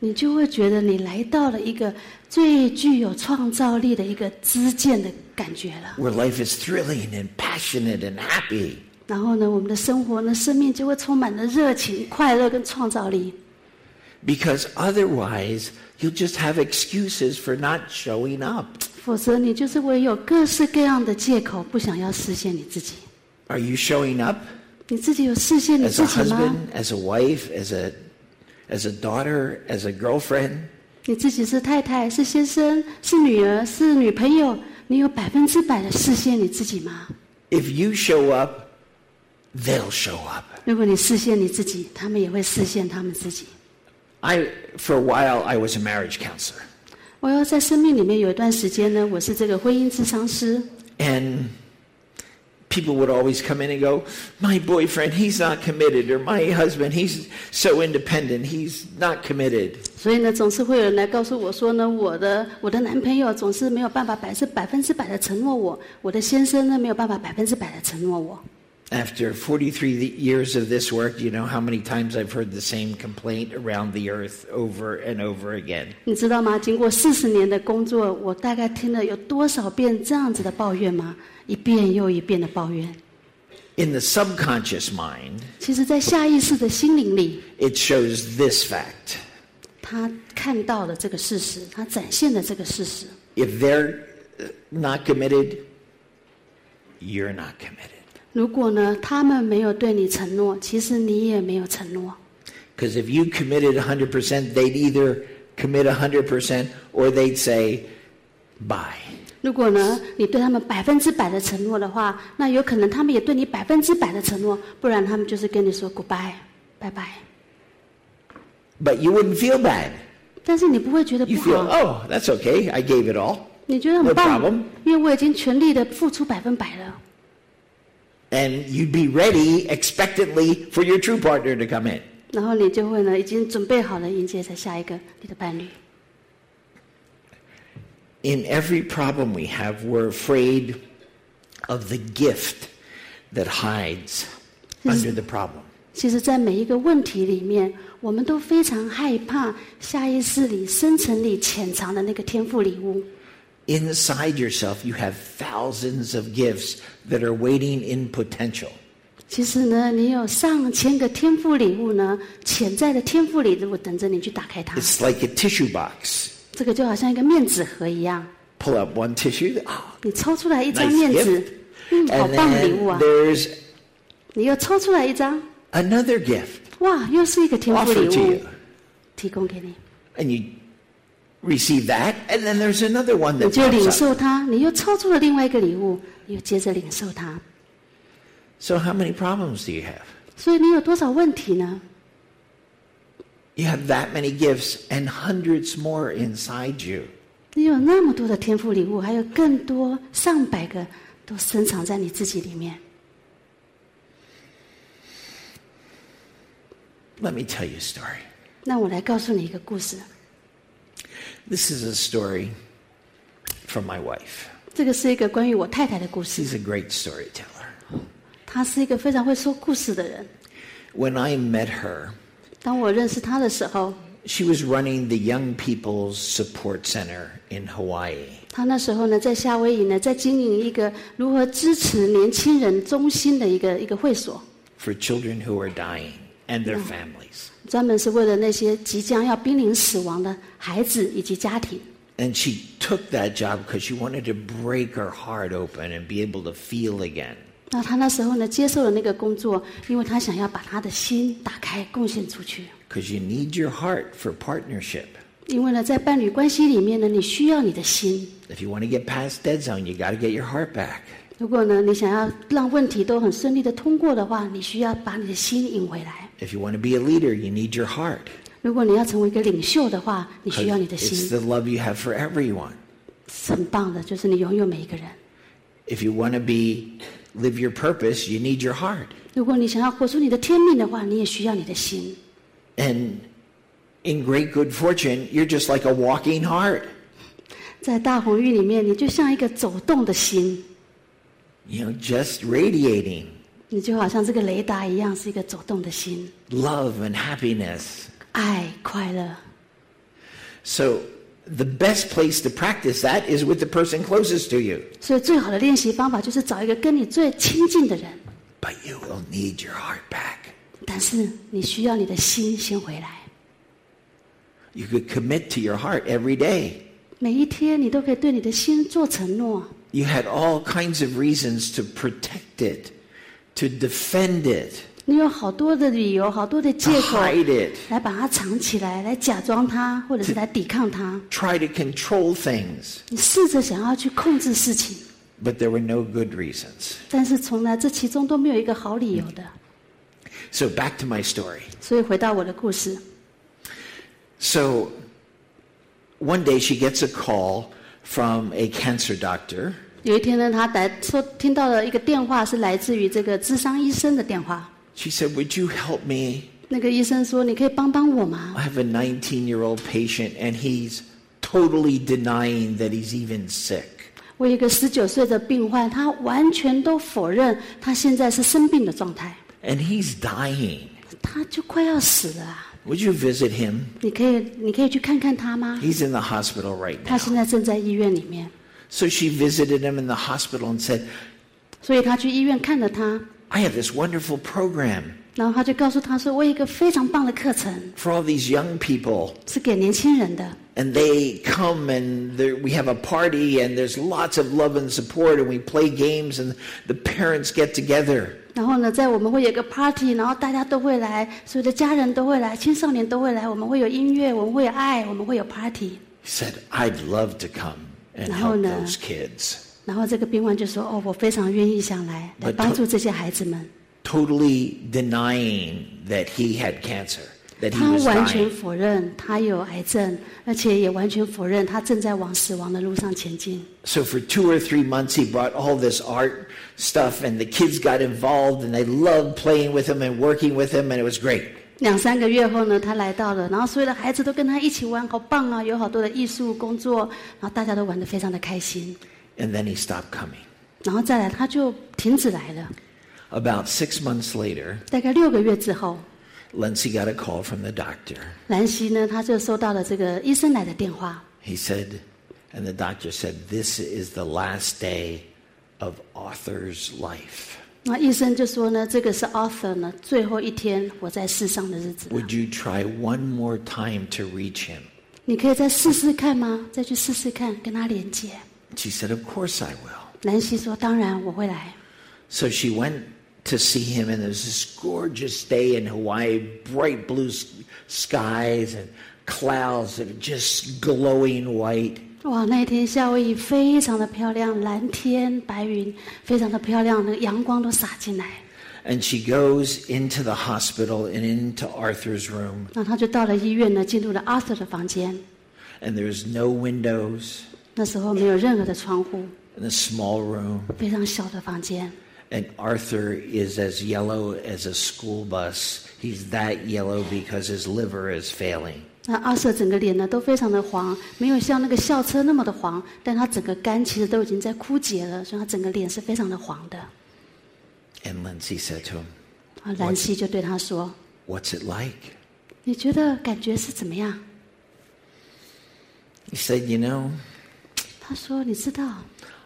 你就会觉得你来到了一个最具有创造力的一个支箭的感觉了。 where life is thrilling and passionate and happy. 然后呢，我们的生活呢，生命就会充满了热情、快乐跟创造力。 Because otherwise, you'll just have excuses for not showing up. 否则，你就是会有各式各样的借口，不想要实现你自己。 Are you showing up 你自己有视线你自己吗？As a husband, as a wife, as a as a daughter, as a girlfriend. 你自己是太太，是先生，是女儿，是女朋友。你有百分之百的视线你自己吗？If you show up, they'll show up. 如果你视线你自己，他们也会视线他们自己。I for a while I was a marriage counselor. 我要在生命里面有一段时间呢，我是这个婚姻咨商师。And people would always come in and go, My boyfriend, he's not committed, or my husband, he's so independent, he's not committed. 所以呢，总是会有人来告诉我说呢，我的我的男朋友总是没有办法百是百分之百的承诺我，我的先生呢没有办法百分之百的承诺我。 After 43 years of this work, you know how many times I've heard the same complaint around the earth over and over again. 你知道吗？经过四十年的工作，我大概听了有多少遍这样子的抱怨吗？一遍又一遍的抱怨。 In the subconscious mind, 其实，在下意识的心灵里， it shows this fact. 他看到了这个事实，他展现了这个事实。 If they're uh, not committed, you're not committed. 如果呢，他们没有对你承诺，其实你也没有承诺。Because if you committed 100%, they'd either commit 100% or they'd say, bye. 如果呢，你对他们百分之百的承诺的话，那有可能他们也对你百分之百的承诺，不然他们就是跟你说 goodbye，拜拜。But you wouldn't feel bad. 但是你不会觉得不 You feel, 好，oh, that's okay, I gave it all. 你觉得 no 很棒 problem，因为我已经全力的付出百分百了。And you'd be ready expectantly for your true partner to come in. 然后你就会呢，已经准备好了迎接着下一个你的伴侣。 In every problem we have, we're afraid of the gift that hides under the problem. 其实，在每一个问题里面，我们都非常害怕下意识里、深层里潜藏的那个天赋礼物。 Inside yourself, you have thousands of gifts that are waiting in potential. 其实呢，你有上千个天赋礼物呢，潜在的天赋礼物等着你去打开它。 It's like a tissue box. 这个就好像一个面纸盒一样， Pull up one tissue, oh, 你抽出来一张 Nice 面纸 gift，嗯，好 and 棒的礼物 then 啊！ there's 你又抽出来一张， another gift 哇，又是一个天赋 offered 礼 to 物 you. 提供给你， And you receive that, and then there's another one 你 that 就领 pops up. 受它，你又抽出了另外一个礼物，你又接着领受它。 So how many problems do you have? 所以你有多少问题呢？ You have that many gifts and hundreds more inside you. 你有那么多的天赋礼物，还有更多上百个都深藏在你自己里面。 Let me tell you a story. 那我来告诉你一个故事， This is a story from my wife. 这个是一个关于我太太的故事。 She's a great storyteller. 她是一个非常会说故事的人。 When I met her, 当我认识她的时候， she was running the Young People's Support Center in Hawaii. 她那时候呢在夏威夷呢在经营一个如何支持年轻人中心的一个一个会所， for children who are dying and their families. 专门是为了那些即将要濒临死亡的孩子以及家庭。And she took that job because she wanted to break her heart open and be able to feel again. 那她那时候呢接受了那个工作，因为她想要把她的心打开，贡献出去。Because you need your heart for partnership. 因为呢，在伴侣关系里面呢，你需要你的心。If you want to get past dead zone, you got to get your heart back. 如果呢，你想要让问题都很顺利的通过的话，你需要把你的心引回来。If you want to be a leader, you need your heart. 如果你要成为一个领袖的话，你需要你的 It's the love you have for everyone. 是很棒的，就是你拥有每一个人。If you want to be live your purpose, you need your heart. 如果你想要活出你的天命的话，你也需要你的心。And in great good fortune, you're just like a walking heart. 在大鸿运里面，你就像一个走动的心，You know, just radiating. 你就好像这个雷达一样，是一个走动的心， love and happiness. 爱、快乐。 So the best place to practice that is with the person closest to you. 所以，最好的练习方法就是找一个跟你最亲近的人。 But you will need your heart back. 但是，你需要你的心先回来。 You could commit to your heart every day. 每一天，你都可以对你的心做承诺。 You had all kinds of reasons to protect it, to defend it, 你有好多的理由，好多的 to 借口 hide it, 来把它藏起来，来假装它，或者是来抵抗它。 try to control things. 你试着想要去控制事情， But there were no good reasons. 但是从来这其中都没有一个好理由的。 So back to my story. 所以回到我的故事， So one day she gets a call from a cancer doctor 有一天呢，他来说听到了一个电话，是来自于这个智商医生的电话。She said, Would you help me? 那个医生说：“你可以帮帮我吗 I have a 19 year old patient and he's totally denying that he's even sick.？” 我有一个十九岁的病患，他完全都否认他现在是生病的状态，And he's dying. 他就快要死了啊！Would you visit him? 你可以，你可以去看看他吗？He's in the hospital right now. 他现在正在医院里面，So she visited him in the hospital and said, 所以他去医院看了他， I have this wonderful program 然后他就告诉他说：“我有一个非常棒的课程， for all these young people. 是给年轻人的。 And they come and there- we have a party and there's lots of love and support and we play games and the parents get together. 然后呢，在我们会有一个 party，然后大家都会来，所有的家人都会来，青少年都会来，我们会有音乐，我们会有爱，我们会有 party。 He said, I'd love to come and No, help no. those kids. 然后这个病患就说：“哦，我非常愿意想来，来 But 帮助这些孩子们。 Totally denying that he had cancer, that he 他 was 完全 dying. 否认他有癌症，而且也完全否认他正在往死亡的路上前进。 So for two or three months, he brought all this art stuff, and the kids got involved, and they loved playing with him and working with him, and it was great. 两三个月后呢，他来到了，然后所有的孩子都跟他一起玩，好棒啊！有好多的艺术工作，然后大家都玩得非常的开心。 And then he stopped coming. 然后再来，他就停止来了。 About six months later, 大概六个月之后， Lindsay got a call from the doctor. 兰西呢，他就收到了这个医生来的电话。 He said, and the doctor said, This is the last day of Arthur's life. 那医生就说呢，这个是 Arthur 呢最后一天活在世上的日子了。 Would you try one more time to reach him? 你可以再试试看吗？再去试试看，跟他连接。 She said, Of course I will. 兰西说：“当然我会来。 So she went to see him, and there was this gorgeous day in Hawaii, bright blue s- skies and clouds that are just glowing white. ” 哇，那一天夏威夷非常的漂亮，蓝天白云，非常的漂亮，那个阳光都洒进来。 And she goes into the hospital and into Arthur's room, 那他就到了医院呢，进入了 Arthur 的房间。 and there's no windows 那时候没有任何的窗户， in a small room. 非常小的房间。 And Arthur is as yellow as a school bus. He's that yellow because his liver is failing. 那阿瑟整个脸呢都非常的黄，没有像那个校车那么的黄，但他整个肝其实都已经在枯竭了，所以他整个脸是非常的黄的。 And Lindsay said to him, 啊，兰西就对他说 What's it like?：“ 你觉得感觉是怎么样 He said, You know,？” 他说：“你知道，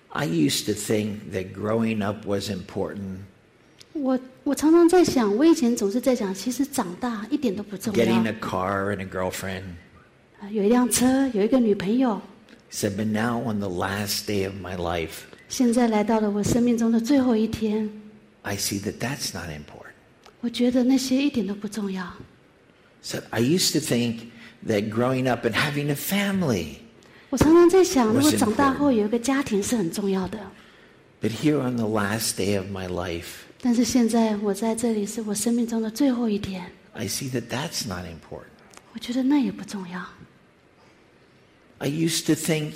I used to think that growing up was important, 我我常常在想，我以前总是在讲，其实长大一点都不重要 getting。a car and a girlfriend. 啊有一辆车，有一个女朋友， He said, But now, on the last day of my life, 现在来到了我生命中的最后一天， I see that that's not important. 我觉得那些一点都不重要。 He said, I used to think that growing up and having a family, 我常常在想，如果 Was 长大 important. 后有一个家庭是很重要的。 but here on the last day of my life, 但是现在我在这里是我生命中的最后一天， I see that that's not important. 我觉得那也不重要。 I used to think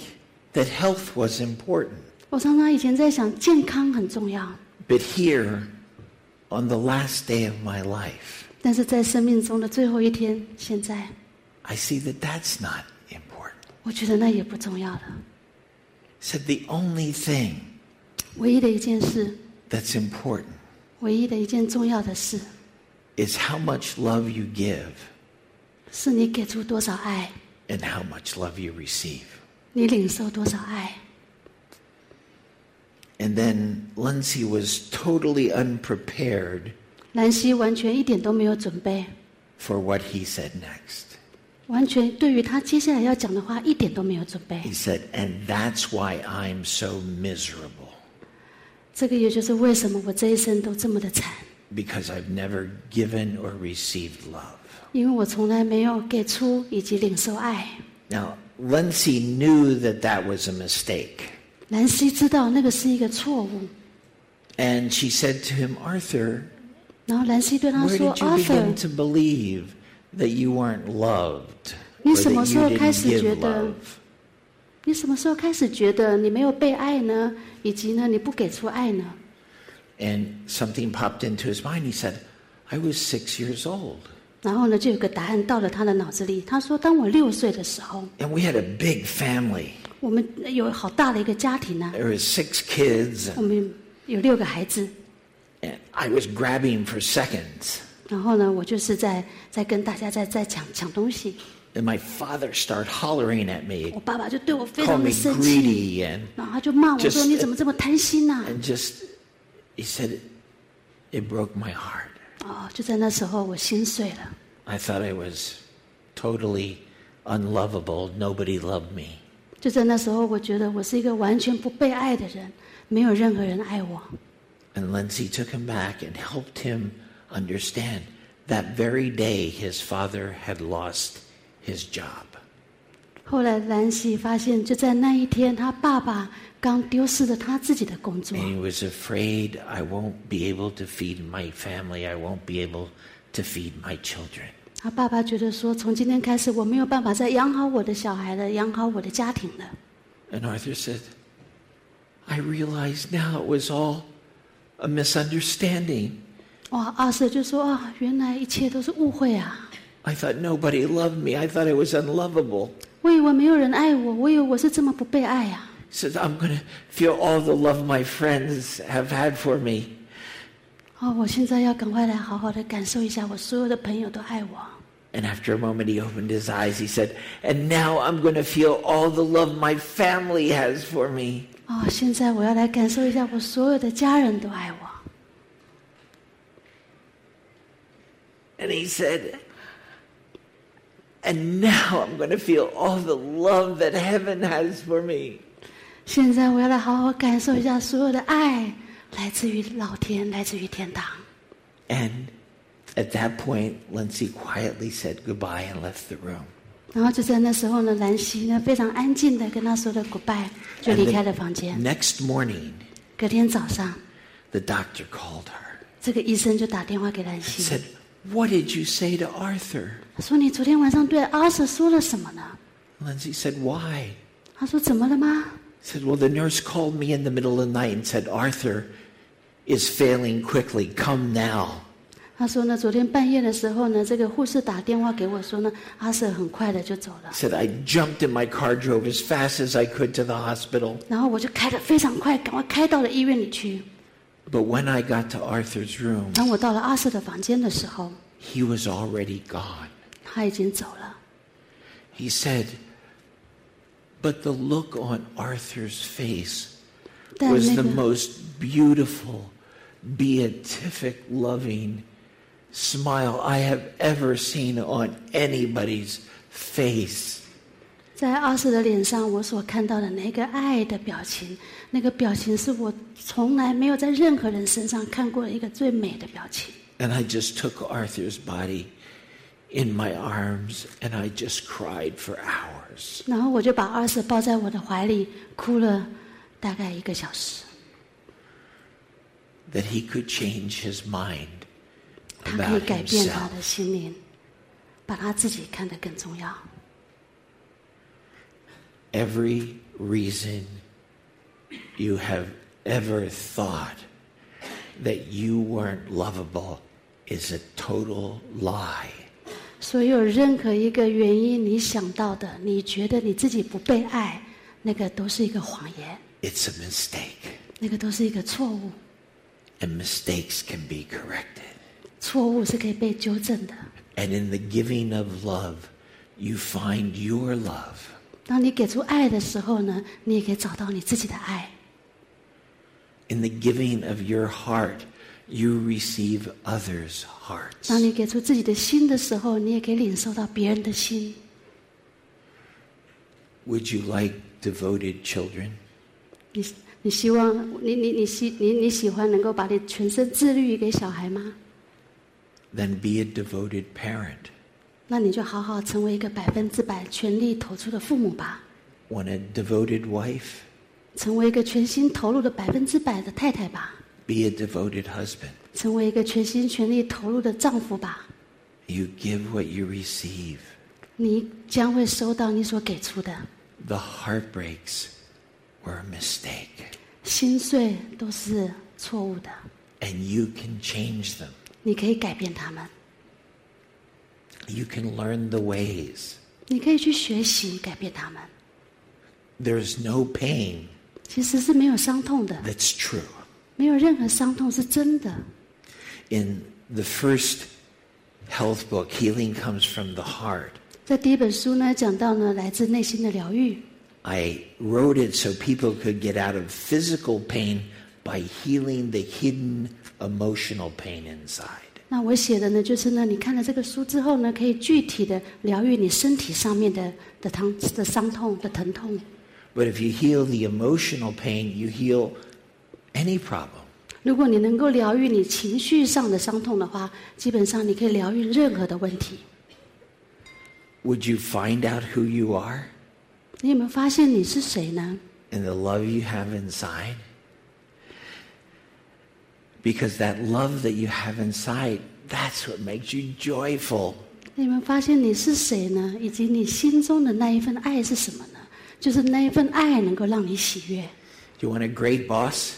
that health was important. 我常常以前在想，健康很重要， But here, on the last day of my life, 但是在生命中的最后一天，现在 I see that that's not important. 我觉得那也不重要了。 Said the only thing 唯一的一件事， that's important 唯一的一件重要的事， is how much love you give 是你给出多少爱， and how much love you receive. 你领受多少爱。 And then Lindsay was totally unprepared 兰西完全一点都没有准备， for what he said next. 完全对于他接下来要讲的话一点都没有准备 He。said, And that's why I'm so miserable 这个也就是为什么我这一生都这么的惨， because I've never given or received love. 因为我从来没有给出以及领受爱。 Now, Lindsay knew that that was a mistake. 兰西知道那个是一个错误， And she said to him, Arthur, 然后兰西对他 where 说 did you begin ：“Arthur， to believe that you weren't loved? 你 or 什么 that 时候 you 开 didn't 始觉 give 得 love? 你什么时候开始觉得你没有被爱呢？以及呢，你不给出爱呢？And something popped into his mind. He said, I was six years old. 然后呢，就有个答案到了他的脑子里。他说：“当我六岁的时候，And we had a big family. 我们有好大的一个家庭呢、There was six kids. 我们有六个孩子。And I was grabbing for seconds. 然后呢，我就是在在跟大家在在抢抢东西。And my father started hollering at 我 me, 爸爸就对我非 called 常 me 的生气， greedy, and, 然后他就骂我说： Just- 你怎么这么贪心呐、 and just, he said, it broke my heart. 哦，就在那时候，我心碎了。 I thought I was totally unlovable. Nobody loved me. 就在那时候，我觉得我是一个完全不被爱的人，没有任何人爱我。 And Lindsay took him back and helped him understand that very day his father had lost his job. 后来兰西发现，就在那一天，他爸爸刚丢失了他自己的工作 And，he was afraid I won't be able to feed my family. I won't be able to feed my children. 他爸爸觉得说，从今天开始，我没有办法再养好我的小孩了，养好我的家庭了。 And Arthur said, I realize now it was all a misunderstanding. 哇，阿瑟就说啊，原来一切都是误会啊！ I thought nobody loved me. I thought I was unlovable. 我以为没有人爱我，我以为我是这么不被爱啊！ He says, I'm going to feel all the love my friends have had for me. 哦，我现在要赶快来好好的感受一下，我所有的朋友都爱我。 And after a moment, he opened his eyes. He said, And now I'm going to feel all the love my family has for me. 哦，现在我要来感受一下，我所有的家人都爱我。 And he said, And now I'm going to feel all the love that heaven has for me. 现在我要来好好感受一下所有的爱，来自于老天，来自于天堂。 And at that point, Lindsay quietly said goodbye and left the room. 然后就在那时候呢，兰溪呢非常安静的跟他说了 goodbye，就 And 离 the 开了房间。 next morning, 隔天早上， the doctor called her. 这个医生就打电话给兰 He 溪， said, What did you say to Arthur? 他说：“你昨天晚上对阿瑟说了什么呢 Lindsay said, Why?？” 他说：“怎么了吗 He said, Well, the nurse called me in the middle of the night and said, Arthur is failing quickly. Come now.？” 他说呢，昨天半夜的时候呢，这个护士打电话给我说呢，阿瑟很快的就走了 He。said, I jumped in my car, drove as fast as I could to the hospital. 然后我就开得非常快，赶快开到了医院里去。 But when I got to Arthur's room, 当我到了阿瑟的房间的时候， he was already gone. 他已经走了。 He said, But the look on Arthur's face 但 was 那 the 个 most beautiful, beatific, loving smile I have ever seen on anybody's face. 在阿瑟的脸上，我所看到的那个爱的表情，那个表情是我从来没有在任何人身上看过的一个最美的表情。 And I just took Arthur's body in my arms and I just cried for hours. 然后我就把阿瑟抱在我的怀里，哭了大概一个小时。 That he could change his mind 他可以 about 改变他 himself. 的心灵，把他自己看得更重要。 Every reason you have ever thought that you weren't lovable is a total lie. 所有任何一个原因你想到的，你觉得你自己不被爱，那个都是一个谎言， It's a mistake. 那个都是一个错误。 And mistakes can be corrected. 错误是可以被纠正的。 And in the giving of love, you find your love. 当你给出爱的时候呢，你也可以找到你自己的爱。 In the giving of your heart, you receive others' hearts. 当你给出自己的心的时候，你也可以领受到别人的心。 Would you like devoted children? 你你希望你你你喜你你喜欢能够把你全身自律给小孩吗？ Then be a devoted parent. 那你就好好成为一个百分之百全力投出的父母吧， Want a devoted wife? 成为一个全心投入的百分之百的太太吧， Be a devoted husband. 成为一个全心全力投入的丈夫吧。 You give what you receive. 你将会收到你所给出的， The heartbreaks were a mistake. 心碎都是错误的， And you can change them. 你可以改变他们， You can learn the ways. 你可以去学习改变他们。 There's no pain 其实是没有伤痛的， that's true. 没有任何伤痛是真的。 In the first health book, Healing Comes from the Heart, 在第一本书呢，讲到呢来自内心的疗愈。 I wrote it so people could get out of physical pain by healing the hidden emotional pain inside. 那我写的呢，就是呢，你看了这个书之后呢，可以具体的疗愈你身体上面的的疼的伤痛的疼痛。 But if you heal the emotional pain, you heal any problem. 如果你能够疗愈你情绪上的伤痛的话，基本上你可以疗愈任何的问题。 Would you find out who you are 你有没有发现你是谁呢？ and the love you have inside? Because that love that you have inside, that's what makes you joyful. 你有没有发现你是谁呢？以及你心中的那一份爱是什么呢？就是那一份爱能够让你喜悦。 Do you want a great boss?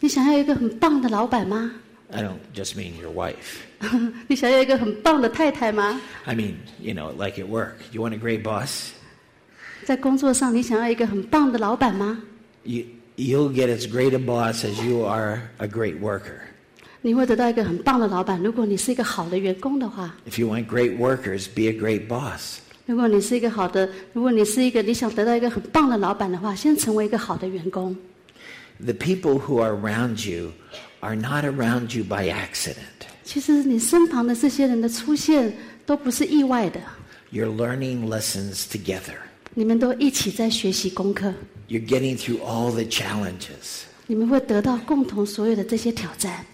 你想要一个很棒的老板吗？ I don't just mean your wife. 你想要一个很棒的太太吗？ I mean, you know, like at work. You want a great boss? 在工作上，你想要一个很棒的老板吗？ You, you'll get as great a boss as you are a great worker. 你会得到一个很棒的老板。如果你是一个好的员工的话， If you want great workers, be a great boss. 如果你是一个好的，如果你是一个你想得到一个很棒的老板的话，先成为一个好的员工。 The people who are around you are not around you by accident. 其实你身旁的这些人的出现都不是意外的， You're learning lessons together. 你们都一起在学习功课， You're getting through all the challenges. 你们会得到共同所有的这些挑战。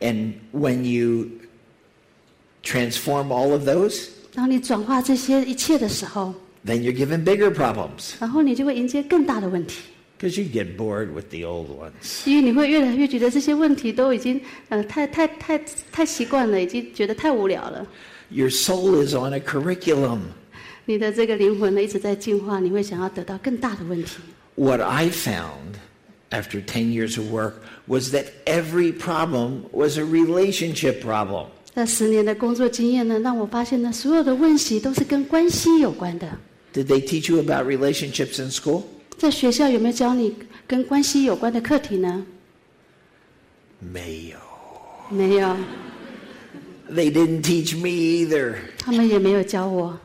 And when you transform all of those, 当你转化这些一切的时候， then you're given bigger problems 然后你就会迎接更大的问题， because you get bored with the old ones. 因为你会越来越觉得这些问题都已经呃太太太太习惯了，已经觉得太无聊了。 Your soul is on a curriculum. 你的这个灵魂呢一直在进化，你会想要得到更大的问题。 What I found after 10 years of work was that every problem was a relationship problem. 在十年的工作经验呢，让我发现呢，所有的问题都是跟关系有关的。 Did they teach you about relationships in school? 在学校有没有教你跟关系有关的课题呢？ Mayo. 没有， They didn't teach me either. 他们也没有教我。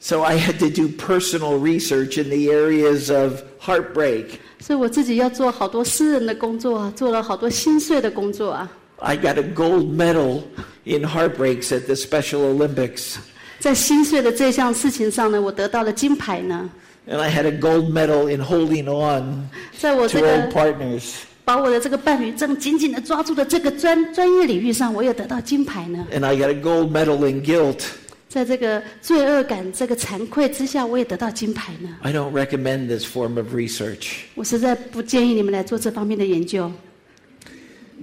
So I had to do personal research in the areas of heartbreak. 所以我自己要做好多私人的工作啊，做了好多心碎的工作啊。 I got a gold medal in heartbreaks at the Special Olympics. 在心碎的这项事情上呢，我得到了金牌呢。 And I had a gold medal in holding on 在我 to 这 old 个 partners. 把我的这个伴侣正紧紧的抓住的这个专专业领域上，我也得到金牌呢。 And I got a gold medal in guilt. 在这个罪恶感、这个惭愧之下，我也得到金牌呢。 I don't recommend this form of research. 我实在不建议你们来做这方面的研究。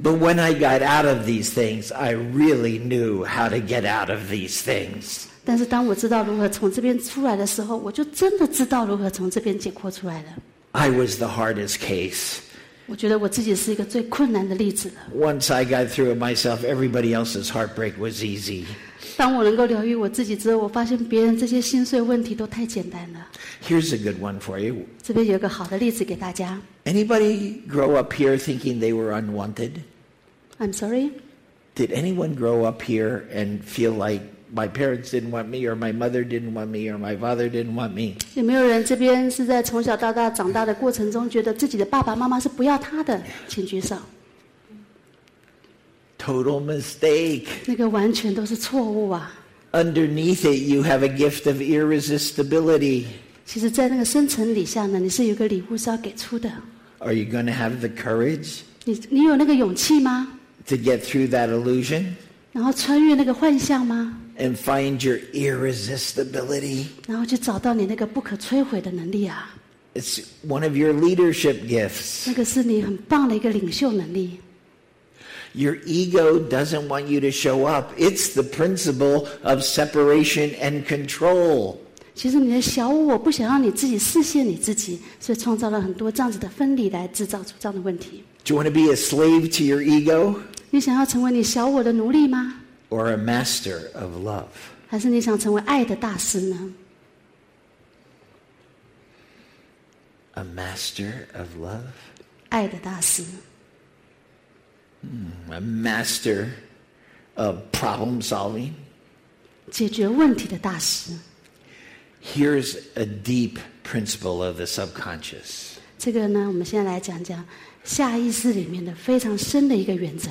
But when I got out of these things, I really knew how to get out of these things. 但是当我知道如何从这边出来的时候，我就真的知道如何从这边解脱出来了。 I was the hardest case. 我觉得我自己是一个最困难的例子了。 Once I got through it myself, everybody else's heartbreak was easy. 当我能够疗愈我自己之后，我发现别人这些心碎问题都太简单了。 Here's a good one for you. 这边有一个好的例子给大家。 Anybody grow up here thinking they were unwanted? I'm sorry， Did anyone grow up here and feel like my parents didn't want me, or my mother didn't want me, or my father didn't want me? 有没有人这边是在从小到大长大的过程中，觉得自己的爸爸妈妈是不要他的？请举手。 Total mistake. 那个完全都是错误啊！ Underneath it, you have a gift of irresistibility. 其实，在那个深层底下呢，你是有个礼物是要给出的。 Are you going to have the courage 你你有那个勇气吗？ to get through that illusion 然后穿越那个幻象吗？ and find your irresistibility? 然后去找到你那个不可摧毁的能力啊！ It's one of your leadership gifts. 那个是你很棒的一个领袖能力。 Your ego doesn't want you to show up. It's the principle of separation and control. 其实你的小我不想让你自己视线你自己，所以创造了很多这样子的分离来制造出这样的问题。 Do you want to be a slave to your ego 你想要成为你小我的奴隶吗？ or a master of love? 还是你想成为爱的大师呢？ A master of love? 爱的大师， A master of problem solving? 解决问题的大师。 Here's a deep principle of the subconscious. 这个呢，我们现在来讲讲下意识里面的非常深的一个原则。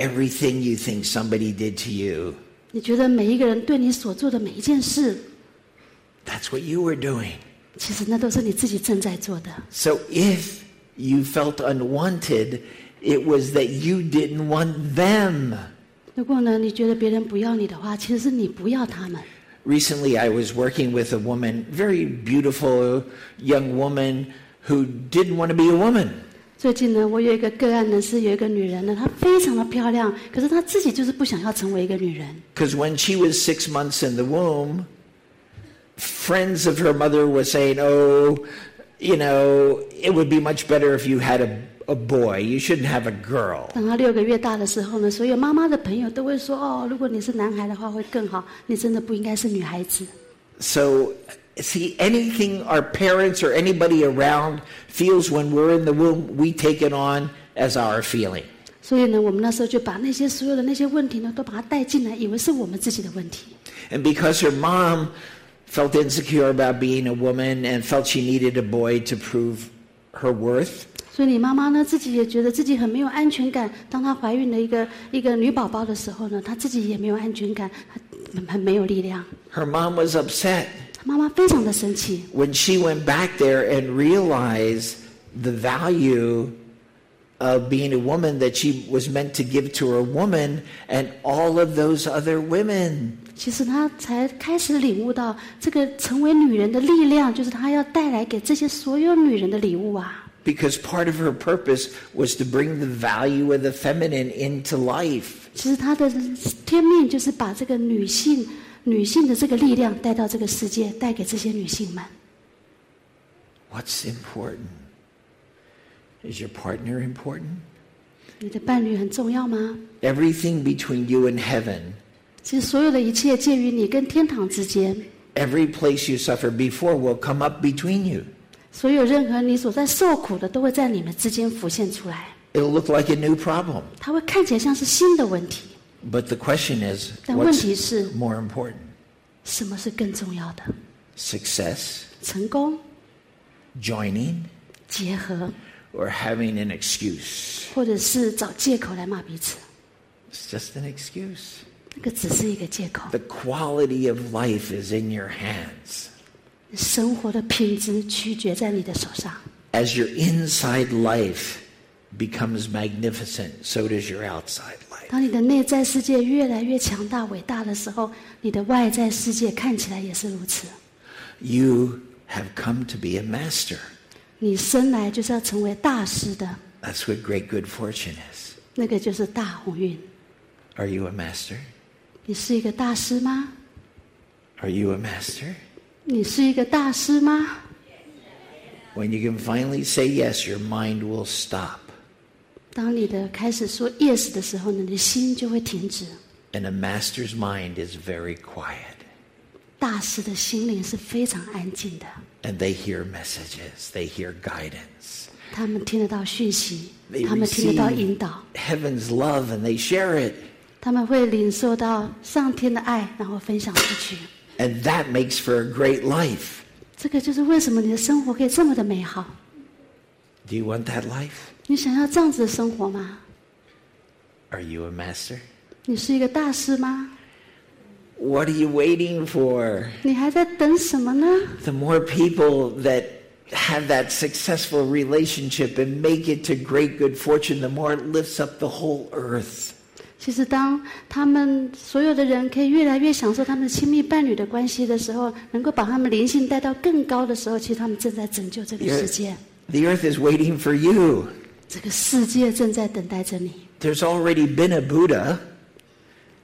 Everything you think somebody did to you, 你觉得每一个人对你所做的每一件事， that's what you were doing. 其实那都是你自己正在做的。 So if you felt unwanted, it was that you didn't want them. 如果呢，你觉得别人不要你的话，其实是你不要他们。 Recently, I was working with a woman, very beautiful young woman, who didn't want to be a woman. 最近呢，我有一个个案呢，是有一个女人呢，她非常的漂亮，可是她自己就是不想要成为一个女人。 Because when she was six months in the womb, friends of her mother were saying, Oh, you know, it would be much better if you had a, a boy. You shouldn't have a girl. 等他六个月大的时候呢，所有妈妈的朋友都会说：“哦，如果你是男孩的话会更好，你真的不应该是女孩子。 So, see, anything our parents or anybody around feels when we're in the womb, we take it on as our feeling. ”所以呢，我们那时候就把那些所有的那些问题呢，都把它带进来，以为是我们自己的问题。 And because her mom felt insecure about being a woman and felt she needed a boy to prove her worth, 所以你妈妈呢，自己也觉得自己很没有安全感。当她怀孕了一个一个女宝宝的时候呢，她自己也没有安全感，她很很没有力量。 her mom was upset 她 妈妈非常的生气。 when she went back there and realized the value of being a woman that she was meant to give to a woman and all of those other women. 其实她才开始领悟到，这个成为女人的力量，就是她要带来给这些所有女人的礼物啊。 Because part of her purpose was to bring the value of the feminine into life. 其实她的天命就是把这个女性、 女性的这个力量带到这个世界，带给这些女性们。What's important? Is your partner important? 你的伴侣很重要吗？Everything between you and heaven, 其实所有的一切介于你跟天堂之间，every place you suffer before will come up between you. 所有任何你所在受苦的，都会在你们之间浮现出来。It'll look like a new problem. 它会看起来像是新的问题，But the question is 但问 what's 题是 more important? 什么是更重要的？ Success, 成功、 joining, 结合， or having an excuse? 或者是找借口来骂彼此， It's just an excuse. 那个只是一个借口。 The quality of life is in your hands. 生活的品质取决在你的手上。 As your inside life becomes magnificent, so does your outside life. 当你的内在世界越来越强大、伟大的时候，你的外在世界看起来也是如此。 You have come to be a master. 你生来就是要成为大师的， That's what great good fortune is. 那个就是大鸿运。 Are you a master? 你是一个大师吗？ Are you a master? 你是一个大师吗？ When you can finally say yes, your mind will stop. 当你的开始说 yes 的时候呢，你的心就会停止。 And a master's mind is very quiet. 大师的心灵是非常安静的， And they hear messages, they hear guidance. 他们听得到讯息 They，他们听得到引 receive 导， heaven's love and they share it. 他们会领受到上天的爱，然后分享出去。 And that makes for a great life. 这个就是为什么你的生活可以这么的美好。 Do you want that life? 你想要这样子的生活吗？ Are you a master? 你是一个大师吗？ What are you waiting for? 你还在等什么呢？ The more people that have that successful relationship and make it to great good fortune, the more it lifts up the whole earth. 其实，当他们所有的人可以越来越享受他们亲密伴侣的关系的时候，能够把他们灵性带到更高的时候，其实他们正在拯救这个世界。 The earth is waiting for you. 这个世界正在等待着你。 There's already been a Buddha.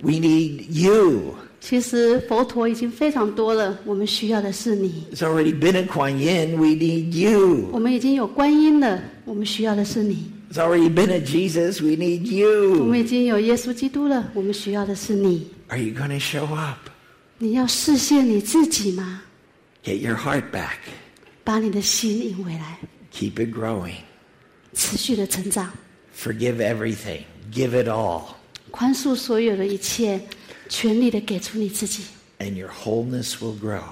We need you. 其实佛陀已经非常多了，我们需要的是你。 There's already been a Kuan Yin. We need you. 我们已经有观音了，我们需要的是你。 There's already been a Jesus. We need 我们 you. 已经有耶稣基督了，我们需要的是你。 Are you going to show up? 你要实现你自己吗？ Get your heart back. 把你的心赢回来， Keep it growing. 持续的成长， Forgive everything. Give it all. 宽恕所有的一切，全力的给出你自己。 And your wholeness will grow.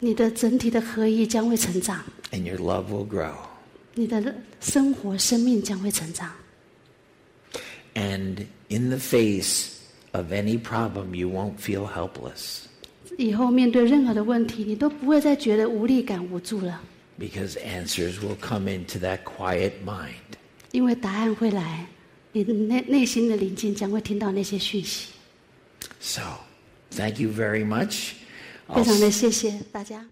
你的整体的合一将会成长， And your love will grow. 你的生活生命将会成长。 And in the face of any problem, you won't feel helpless 以后面对任何的问题，你都不会再觉得无力感、无助了， because answers will come into that quiet mind. 因为答案会来，你的内内心的灵境将会听到那些讯息。 So, thank you very much. 非 I'll 常的谢谢大家。